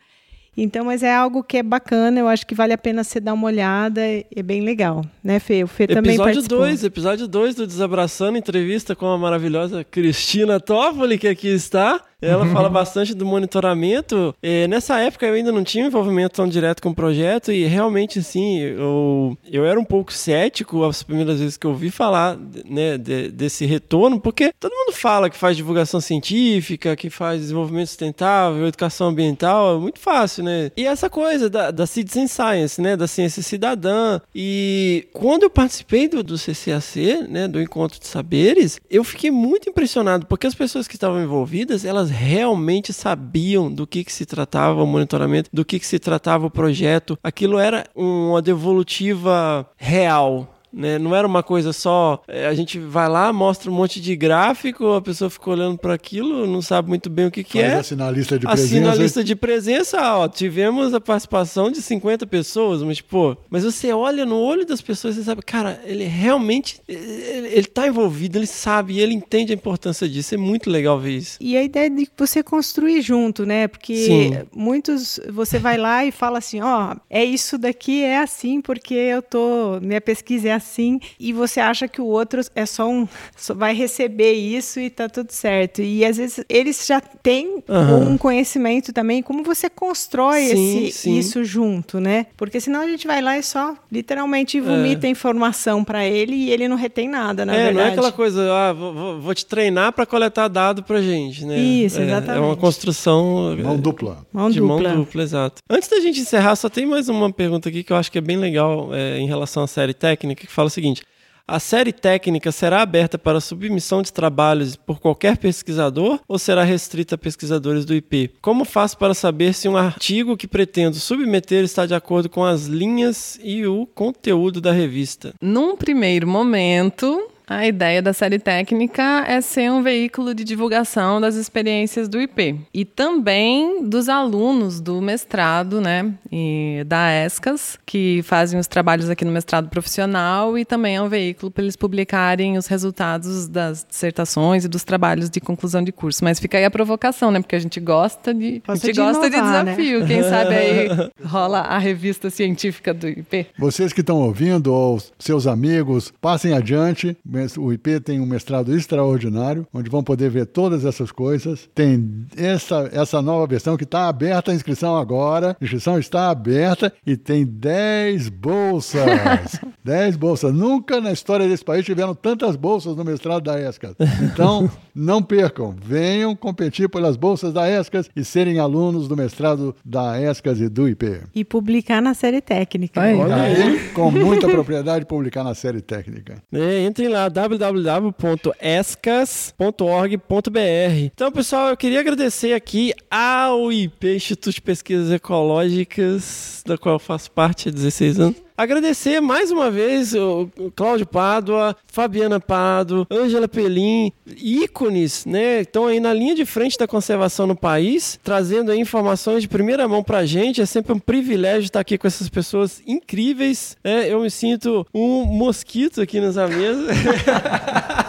então, mas é algo que é bacana, eu acho que vale a pena você dar uma olhada, é bem legal, né, Fê? O Fê episódio também participou. Dois, episódio 2 do Desabraçando, entrevista com a maravilhosa Cristina Toffoli, que aqui está. Ela fala [laughs] bastante do monitoramento. E nessa época eu ainda não tinha envolvimento tão direto com o projeto e realmente, assim, eu, eu era um pouco cético as primeiras vezes que eu ouvi falar né, de, desse retorno, porque todo mundo fala que faz divulgação científica, que faz desenvolvimento sustentável, educação ambiental, é muito fácil, né? E essa coisa da, da Citizen Science, né, da ciência cidadã. E quando eu participei do, do CCAC, né, do Encontro de Saberes, eu fiquei muito impressionado, porque as pessoas que estavam envolvidas, elas realmente sabiam do que, que se tratava o monitoramento, do que, que se tratava o projeto. Aquilo era uma devolutiva real, né? Não era uma coisa só, é, a gente vai lá, mostra um monte de gráfico, a pessoa fica olhando para aquilo, não sabe muito bem o que, que é. Assina a lista de presença. Assina a lista de presença, ó, tivemos a participação de 50 pessoas, mas pô, mas você olha no olho das pessoas e sabe, cara, ele realmente, ele, ele tá envolvido, ele sabe, ele entende a importância disso, é muito legal ver isso. E a ideia de você construir junto, né, porque Sim. muitos, você vai lá e fala assim, ó, é isso daqui, é assim, porque eu tô, minha pesquisa é assim, assim, e você acha que o outro é só um. Só vai receber isso e tá tudo certo. E às vezes eles já têm Aham. um conhecimento também, como você constrói Sim, esse, sim. isso junto, né? Porque senão a gente vai lá e só literalmente vomita informação para ele e ele não retém nada, na é, verdade. não é aquela coisa, ah, vou, vou- te treinar para coletar dado pra gente, né? Isso, É- É uma exatamente. construção Mão dupla. Mão de dupla. mão dupla, exato. Antes da gente encerrar, só tem mais uma pergunta aqui que eu acho que é bem legal é, em relação à série técnica, que fala o seguinte. A série técnica será aberta para submissão de trabalhos por qualquer pesquisador ou será restrita a pesquisadores do IP? Como faço para saber se um artigo que pretendo submeter está de acordo com as linhas e o conteúdo da revista? Num primeiro momento, a ideia da série técnica é ser um veículo de divulgação das experiências do IP e também dos alunos do mestrado, né, e da ESCAS, que fazem os trabalhos aqui no mestrado profissional e também é um veículo para eles publicarem os resultados das dissertações e dos trabalhos de conclusão de curso. Mas fica aí a provocação, né, porque a gente gosta de, a gente de gosta de inovar, né? desafio. Quem [laughs] sabe aí rola a revista científica do IP. Vocês que estão ouvindo, ou seus amigos, passem adiante. O IP tem um mestrado extraordinário, onde vão poder ver todas essas coisas. Tem essa, essa nova versão que está aberta a inscrição agora. A inscrição está aberta e tem 10 bolsas. [laughs] 10 bolsas. Nunca na história desse país tiveram tantas bolsas no mestrado da ESCAS. Então, [laughs] não percam. Venham competir pelas bolsas da ESCAS e serem alunos do mestrado da ESCAS e do IP. E publicar na série técnica. Aí. Olha aí, com muita propriedade, publicar na série técnica. É, entrem lá, www.escas.org.br. Então, pessoal, eu queria agradecer aqui ao IP, Instituto de Pesquisas Ecológicas, da qual eu faço parte há 16 anos. Agradecer mais uma vez o Cláudio Pádua, Fabiana Pado, Ângela Pelim, ícones, né? Estão aí na linha de frente da conservação no país, trazendo informações de primeira mão pra gente. É sempre um privilégio estar aqui com essas pessoas incríveis. né? eu me sinto um mosquito aqui nessa mesa. [laughs]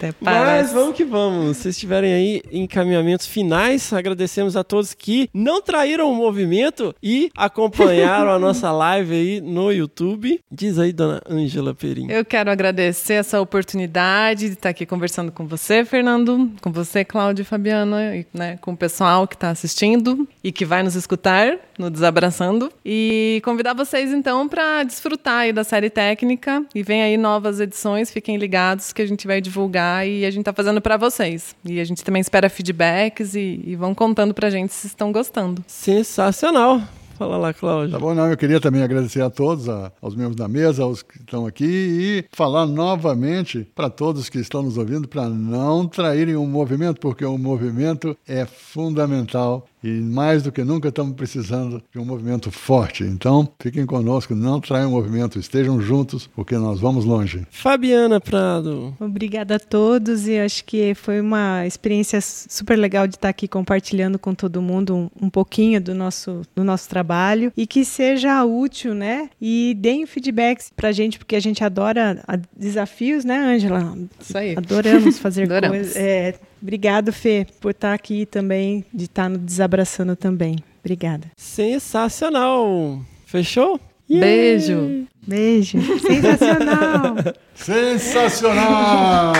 Até Mas vamos que vamos. Se vocês estiverem aí em encaminhamentos finais, agradecemos a todos que não traíram o movimento e acompanharam a [laughs] nossa live aí no YouTube. Diz aí, dona Ângela Perim. Eu quero agradecer essa oportunidade de estar aqui conversando com você, Fernando, com você, Cláudio e Fabiana, e né, com o pessoal que está assistindo e que vai nos escutar no Desabraçando. E convidar vocês, então, para desfrutar aí da série técnica. E vem aí novas edições, fiquem ligados que a gente vai divulgar e a gente está fazendo para vocês. E a gente também espera feedbacks e, e vão contando para a gente se estão gostando. Sensacional. Fala lá, Cláudio. Tá bom, não, eu queria também agradecer a todos, a- aos membros da mesa, aos que estão aqui e falar novamente para todos que estão nos ouvindo para não traírem o movimento, porque o movimento é fundamental e mais do que nunca estamos precisando de um movimento forte. Então, fiquem conosco, não traiam o movimento, estejam juntos, porque nós vamos longe. Fabiana Prado. Obrigada a todos e acho que foi uma experiência super legal de estar aqui compartilhando com todo mundo um, um pouquinho do nosso, do nosso trabalho e que seja útil, né? E deem feedbacks pra gente, porque a gente adora desafios, né, Ângela? Isso aí. Adoramos fazer [laughs] coisas. É, obrigado, Fê, por estar aqui também, de estar no Desabraçando também. Obrigada. Sensacional. Fechou? Beijo. Beijo. Sensacional. [laughs] Sensacional!